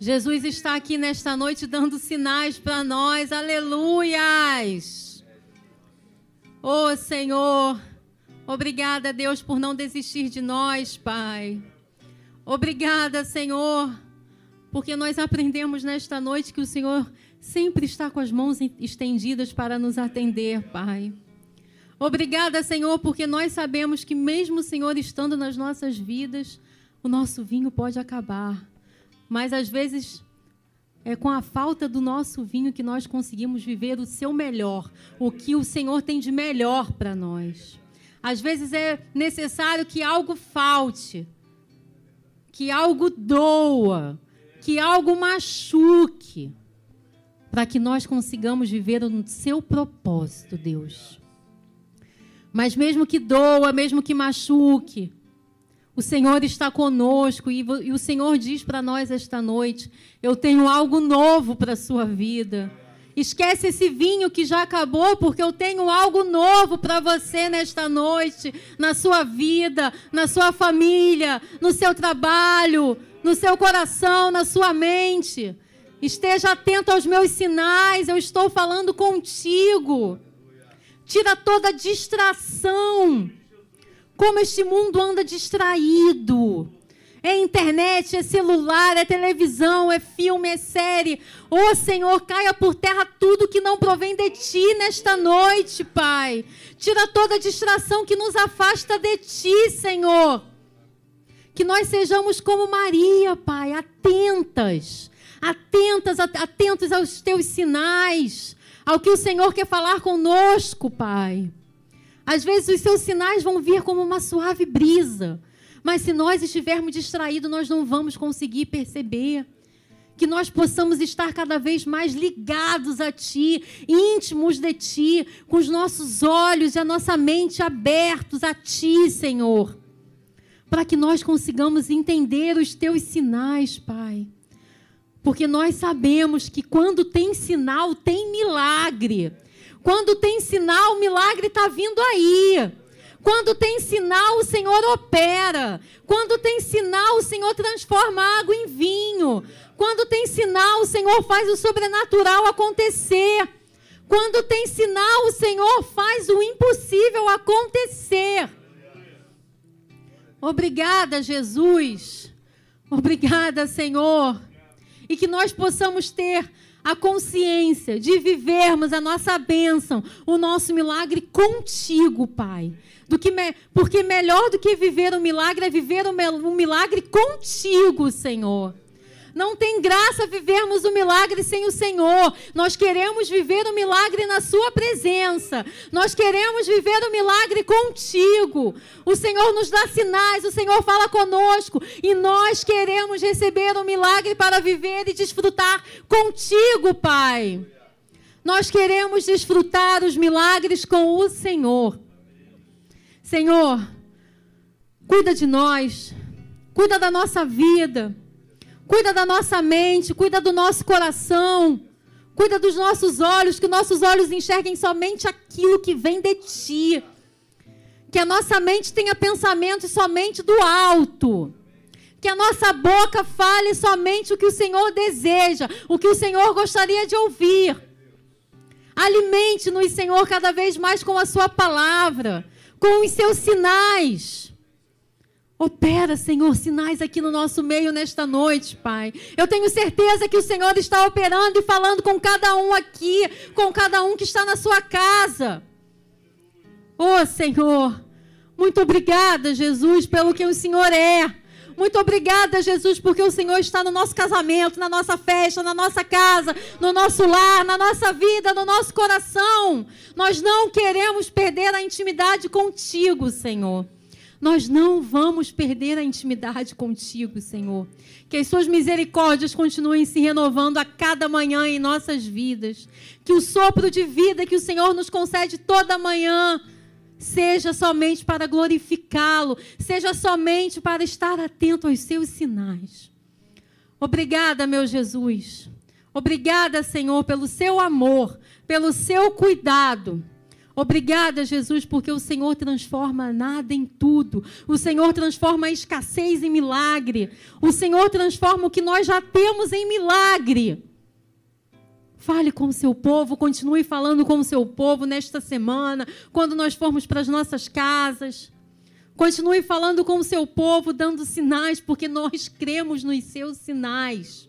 Jesus está aqui nesta noite dando sinais para nós. Aleluias! Oh Senhor, obrigada, Deus, por não desistir de nós, Pai. Obrigada, Senhor, porque nós aprendemos nesta noite que o Senhor sempre está com as mãos estendidas para nos atender, Pai. Obrigada, Senhor, porque nós sabemos que, mesmo o Senhor estando nas nossas vidas, o nosso vinho pode acabar. Mas às vezes é com a falta do nosso vinho que nós conseguimos viver o seu melhor, o que o Senhor tem de melhor para nós. Às vezes é necessário que algo falte, que algo doa, que algo machuque, para que nós consigamos viver o seu propósito, Deus. Mas mesmo que doa, mesmo que machuque, O Senhor está conosco e, o Senhor diz para nós esta noite: Eu tenho algo novo para a sua vida. Esquece esse vinho que já acabou, porque eu tenho algo novo para você nesta noite, na sua vida, na sua família, no seu trabalho, no seu coração, na sua mente. Esteja atento aos meus sinais, eu estou falando contigo. Tira toda distração como este mundo anda distraído. É internet, é celular, é televisão, é filme, é série. Ô oh, Senhor, caia por terra tudo que não provém de ti nesta noite, Pai. Tira toda distração que nos afasta de ti, Senhor. Que nós sejamos como Maria, Pai, atentas, atentas, atentos aos teus sinais, ao que o Senhor quer falar conosco, Pai. Às vezes os seus sinais vão vir como uma suave brisa, mas se nós estivermos distraídos, nós não vamos conseguir perceber. Que nós possamos estar cada vez mais ligados a Ti, íntimos de Ti, com os nossos olhos e a nossa mente abertos a Ti, Senhor. Para que nós consigamos entender os Teus sinais, Pai. Porque nós sabemos que quando tem sinal, tem milagre. Quando tem sinal, o milagre está vindo aí. Quando tem sinal, o Senhor opera. Quando tem sinal, o Senhor transforma água em vinho. Quando tem sinal, o Senhor faz o sobrenatural acontecer. Quando tem sinal, o Senhor faz o impossível acontecer. Obrigada, Jesus. Obrigada, Senhor. E que nós possamos ter a consciência de vivermos a nossa bênção, o nosso milagre contigo, Pai. Do que me... Porque melhor do que viver um milagre é viver um milagre contigo, Senhor. Não tem graça vivermos o milagre sem o Senhor. Nós queremos viver o milagre na Sua presença. Nós queremos viver o milagre contigo. O Senhor nos dá sinais, o Senhor fala conosco. E nós queremos receber o milagre para viver e desfrutar contigo, Pai. Nós queremos desfrutar os milagres com o Senhor. Senhor, cuida de nós, cuida da nossa vida. Cuida da nossa mente, cuida do nosso coração, cuida dos nossos olhos, que nossos olhos enxerguem somente aquilo que vem de ti. Que a nossa mente tenha pensamentos somente do alto. Que a nossa boca fale somente o que o Senhor deseja, o que o Senhor gostaria de ouvir. Alimente-nos, Senhor, cada vez mais com a Sua palavra, com os seus sinais. Opera, Senhor, sinais aqui no nosso meio nesta noite, Pai. Eu tenho certeza que o Senhor está operando e falando com cada um aqui, com cada um que está na sua casa. Oh, Senhor, muito obrigada, Jesus, pelo que o Senhor é. Muito obrigada, Jesus, porque o Senhor está no nosso casamento, na nossa festa, na nossa casa, no nosso lar, na nossa vida, no nosso coração. Nós não queremos perder a intimidade contigo, Senhor. Nós não vamos perder a intimidade contigo, Senhor. Que as suas misericórdias continuem se renovando a cada manhã em nossas vidas. Que o sopro de vida que o Senhor nos concede toda manhã seja somente para glorificá-lo, seja somente para estar atento aos seus sinais. Obrigada, meu Jesus. Obrigada, Senhor, pelo seu amor, pelo seu cuidado. Obrigada, Jesus, porque o Senhor transforma nada em tudo. O Senhor transforma a escassez em milagre. O Senhor transforma o que nós já temos em milagre. Fale com o seu povo, continue falando com o seu povo nesta semana, quando nós formos para as nossas casas. Continue falando com o seu povo, dando sinais, porque nós cremos nos seus sinais.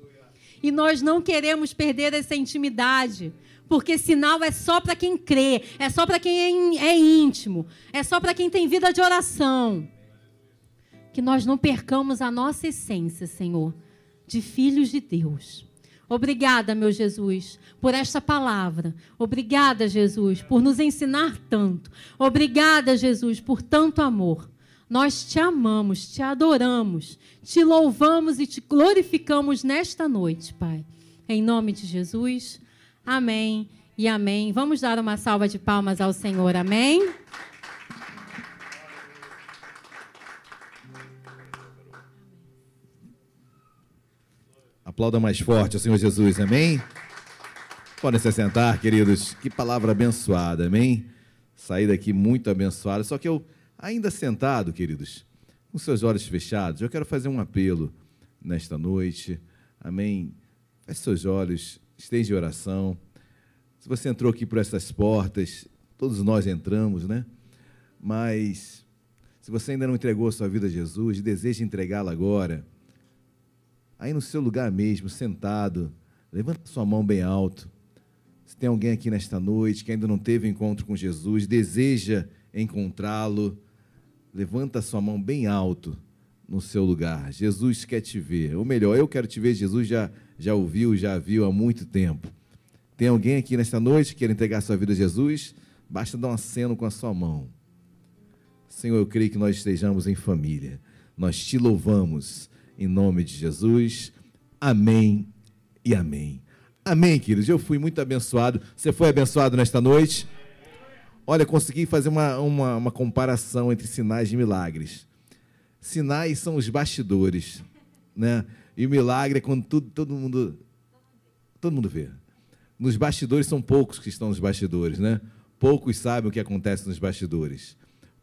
E nós não queremos perder essa intimidade. Porque sinal é só para quem crê, é só para quem é, é íntimo, é só para quem tem vida de oração. Que nós não percamos a nossa essência, Senhor, de filhos de Deus. Obrigada, meu Jesus, por esta palavra. Obrigada, Jesus, por nos ensinar tanto. Obrigada, Jesus, por tanto amor. Nós te amamos, te adoramos, te louvamos e te glorificamos nesta noite, Pai. Em nome de Jesus. Amém e amém. Vamos dar uma salva de palmas ao Senhor. Amém. Aplauda mais forte ao Senhor Jesus. Amém. Podem se sentar, queridos. Que palavra abençoada. Amém. Saí daqui muito abençoado. Só que eu ainda sentado, queridos, com seus olhos fechados, eu quero fazer um apelo nesta noite. Amém. Feche seus olhos esteja em oração. Se você entrou aqui por essas portas, todos nós entramos, né? Mas se você ainda não entregou a sua vida a Jesus, deseja entregá-la agora, aí no seu lugar mesmo, sentado, levanta sua mão bem alto. Se tem alguém aqui nesta noite que ainda não teve encontro com Jesus, deseja encontrá-lo, levanta sua mão bem alto no seu lugar. Jesus quer te ver. Ou melhor, eu quero te ver. Jesus já, já ouviu, já viu há muito tempo. Tem alguém aqui nesta noite que quer entregar sua vida a Jesus? Basta dar um aceno com a sua mão. Senhor, eu creio que nós estejamos em família. Nós te louvamos em nome de Jesus. Amém e amém. Amém, queridos. Eu fui muito abençoado. Você foi abençoado nesta noite? Olha, consegui fazer uma, uma, uma comparação entre sinais e milagres. Sinais são os bastidores, né? E o milagre é quando tudo, todo mundo todo mundo vê. Nos bastidores são poucos que estão nos bastidores, né? Poucos sabem o que acontece nos bastidores.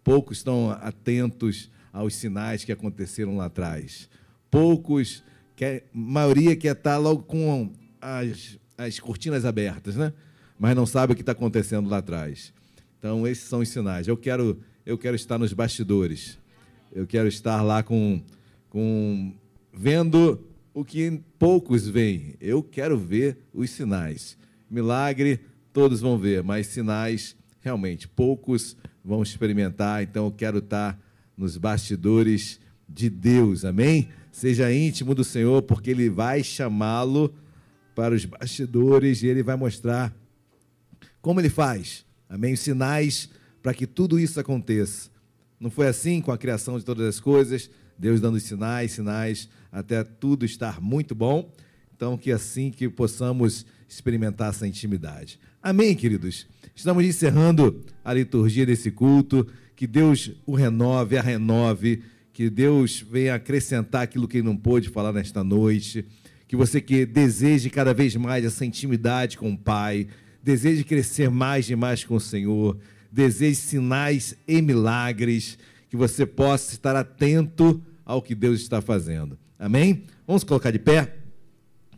Poucos estão atentos aos sinais que aconteceram lá atrás. Poucos, quer, maioria quer estar logo com as, as cortinas abertas, né? Mas não sabe o que está acontecendo lá atrás. Então, esses são os sinais. Eu quero, eu quero estar nos bastidores. Eu quero estar lá com, com vendo o que poucos veem. Eu quero ver os sinais. Milagre, todos vão ver, mas sinais, realmente, poucos vão experimentar. Então, eu quero estar nos bastidores de Deus. Amém? Seja íntimo do Senhor, porque Ele vai chamá-lo para os bastidores e Ele vai mostrar como Ele faz. Amém? Os sinais para que tudo isso aconteça. Não foi assim com a criação de todas as coisas, Deus dando sinais, sinais, até tudo estar muito bom. Então, que assim que possamos experimentar essa intimidade. Amém, queridos? Estamos encerrando a liturgia desse culto. Que Deus o renove, a renove. Que Deus venha acrescentar aquilo que ele não pôde falar nesta noite. Que você que deseje cada vez mais essa intimidade com o Pai, deseje crescer mais e mais com o Senhor, deseje sinais e milagres, que você possa estar atento ao que Deus está fazendo. Amém? Vamos colocar de pé?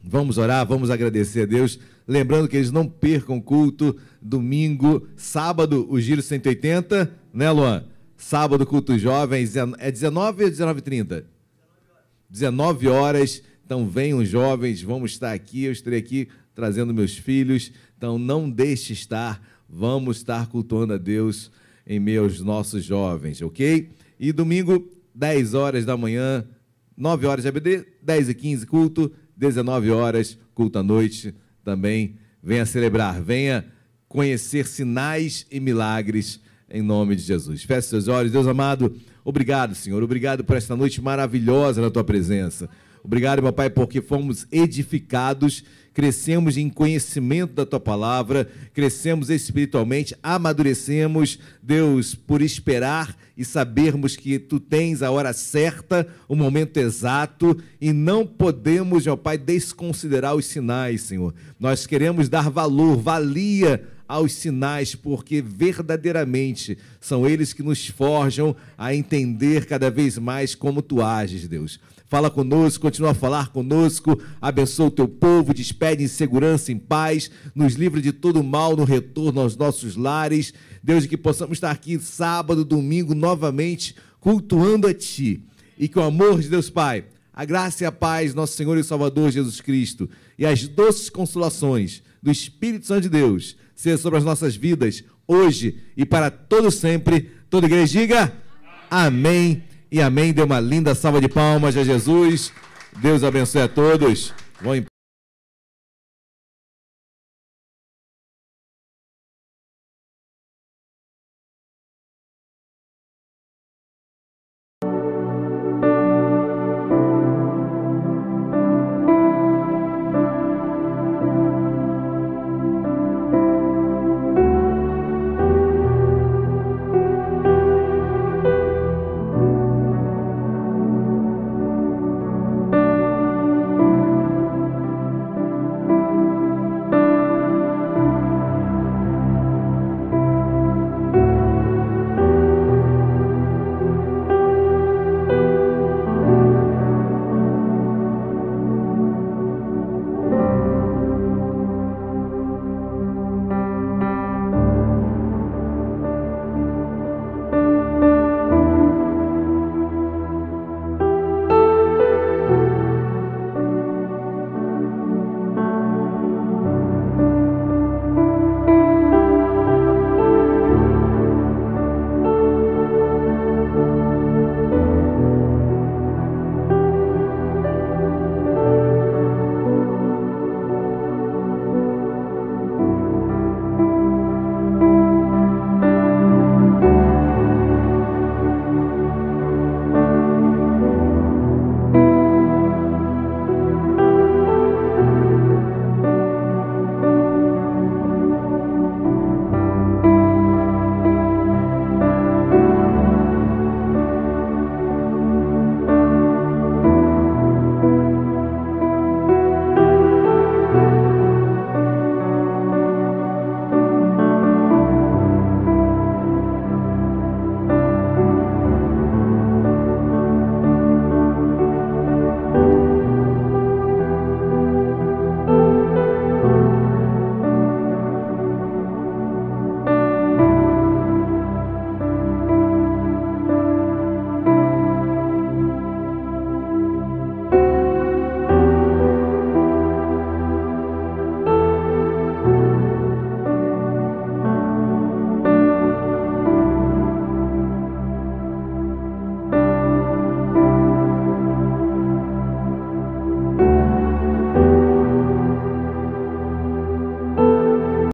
Vamos orar, vamos agradecer a Deus. Lembrando que eles não percam culto, domingo, sábado, o Giro 180, né, Luan? Sábado, culto jovem, é 19 ou 19h30? 19 horas. Então venham jovens, vamos estar aqui, eu estarei aqui trazendo meus filhos. Então não deixe estar, vamos estar cultuando a Deus em aos nossos jovens, ok? E domingo, 10 horas da manhã, 9 horas de ABD, 10 e 15 culto, 19 horas, culto à noite também. Venha celebrar, venha conhecer sinais e milagres em nome de Jesus. Feche seus olhos, Deus amado. Obrigado, Senhor. Obrigado por esta noite maravilhosa na tua presença. Obrigado, meu Pai, porque fomos edificados, crescemos em conhecimento da tua palavra, crescemos espiritualmente, amadurecemos, Deus, por esperar e sabermos que tu tens a hora certa, o momento exato, e não podemos, meu Pai, desconsiderar os sinais, Senhor. Nós queremos dar valor, valia aos sinais, porque verdadeiramente são eles que nos forjam a entender cada vez mais como tu ages, Deus. Fala conosco, continua a falar conosco, abençoa o teu povo, despede em segurança, em paz, nos livra de todo mal no retorno aos nossos lares. Deus, que possamos estar aqui sábado, domingo, novamente, cultuando a Ti. E que o amor de Deus Pai, a graça e a paz, nosso Senhor e Salvador Jesus Cristo, e as doces consolações do Espírito Santo de Deus, seja sobre as nossas vidas, hoje e para todo sempre. Toda igreja diga amém e amém. Dê uma linda salva de palmas a Jesus. Deus abençoe a todos. Vão em.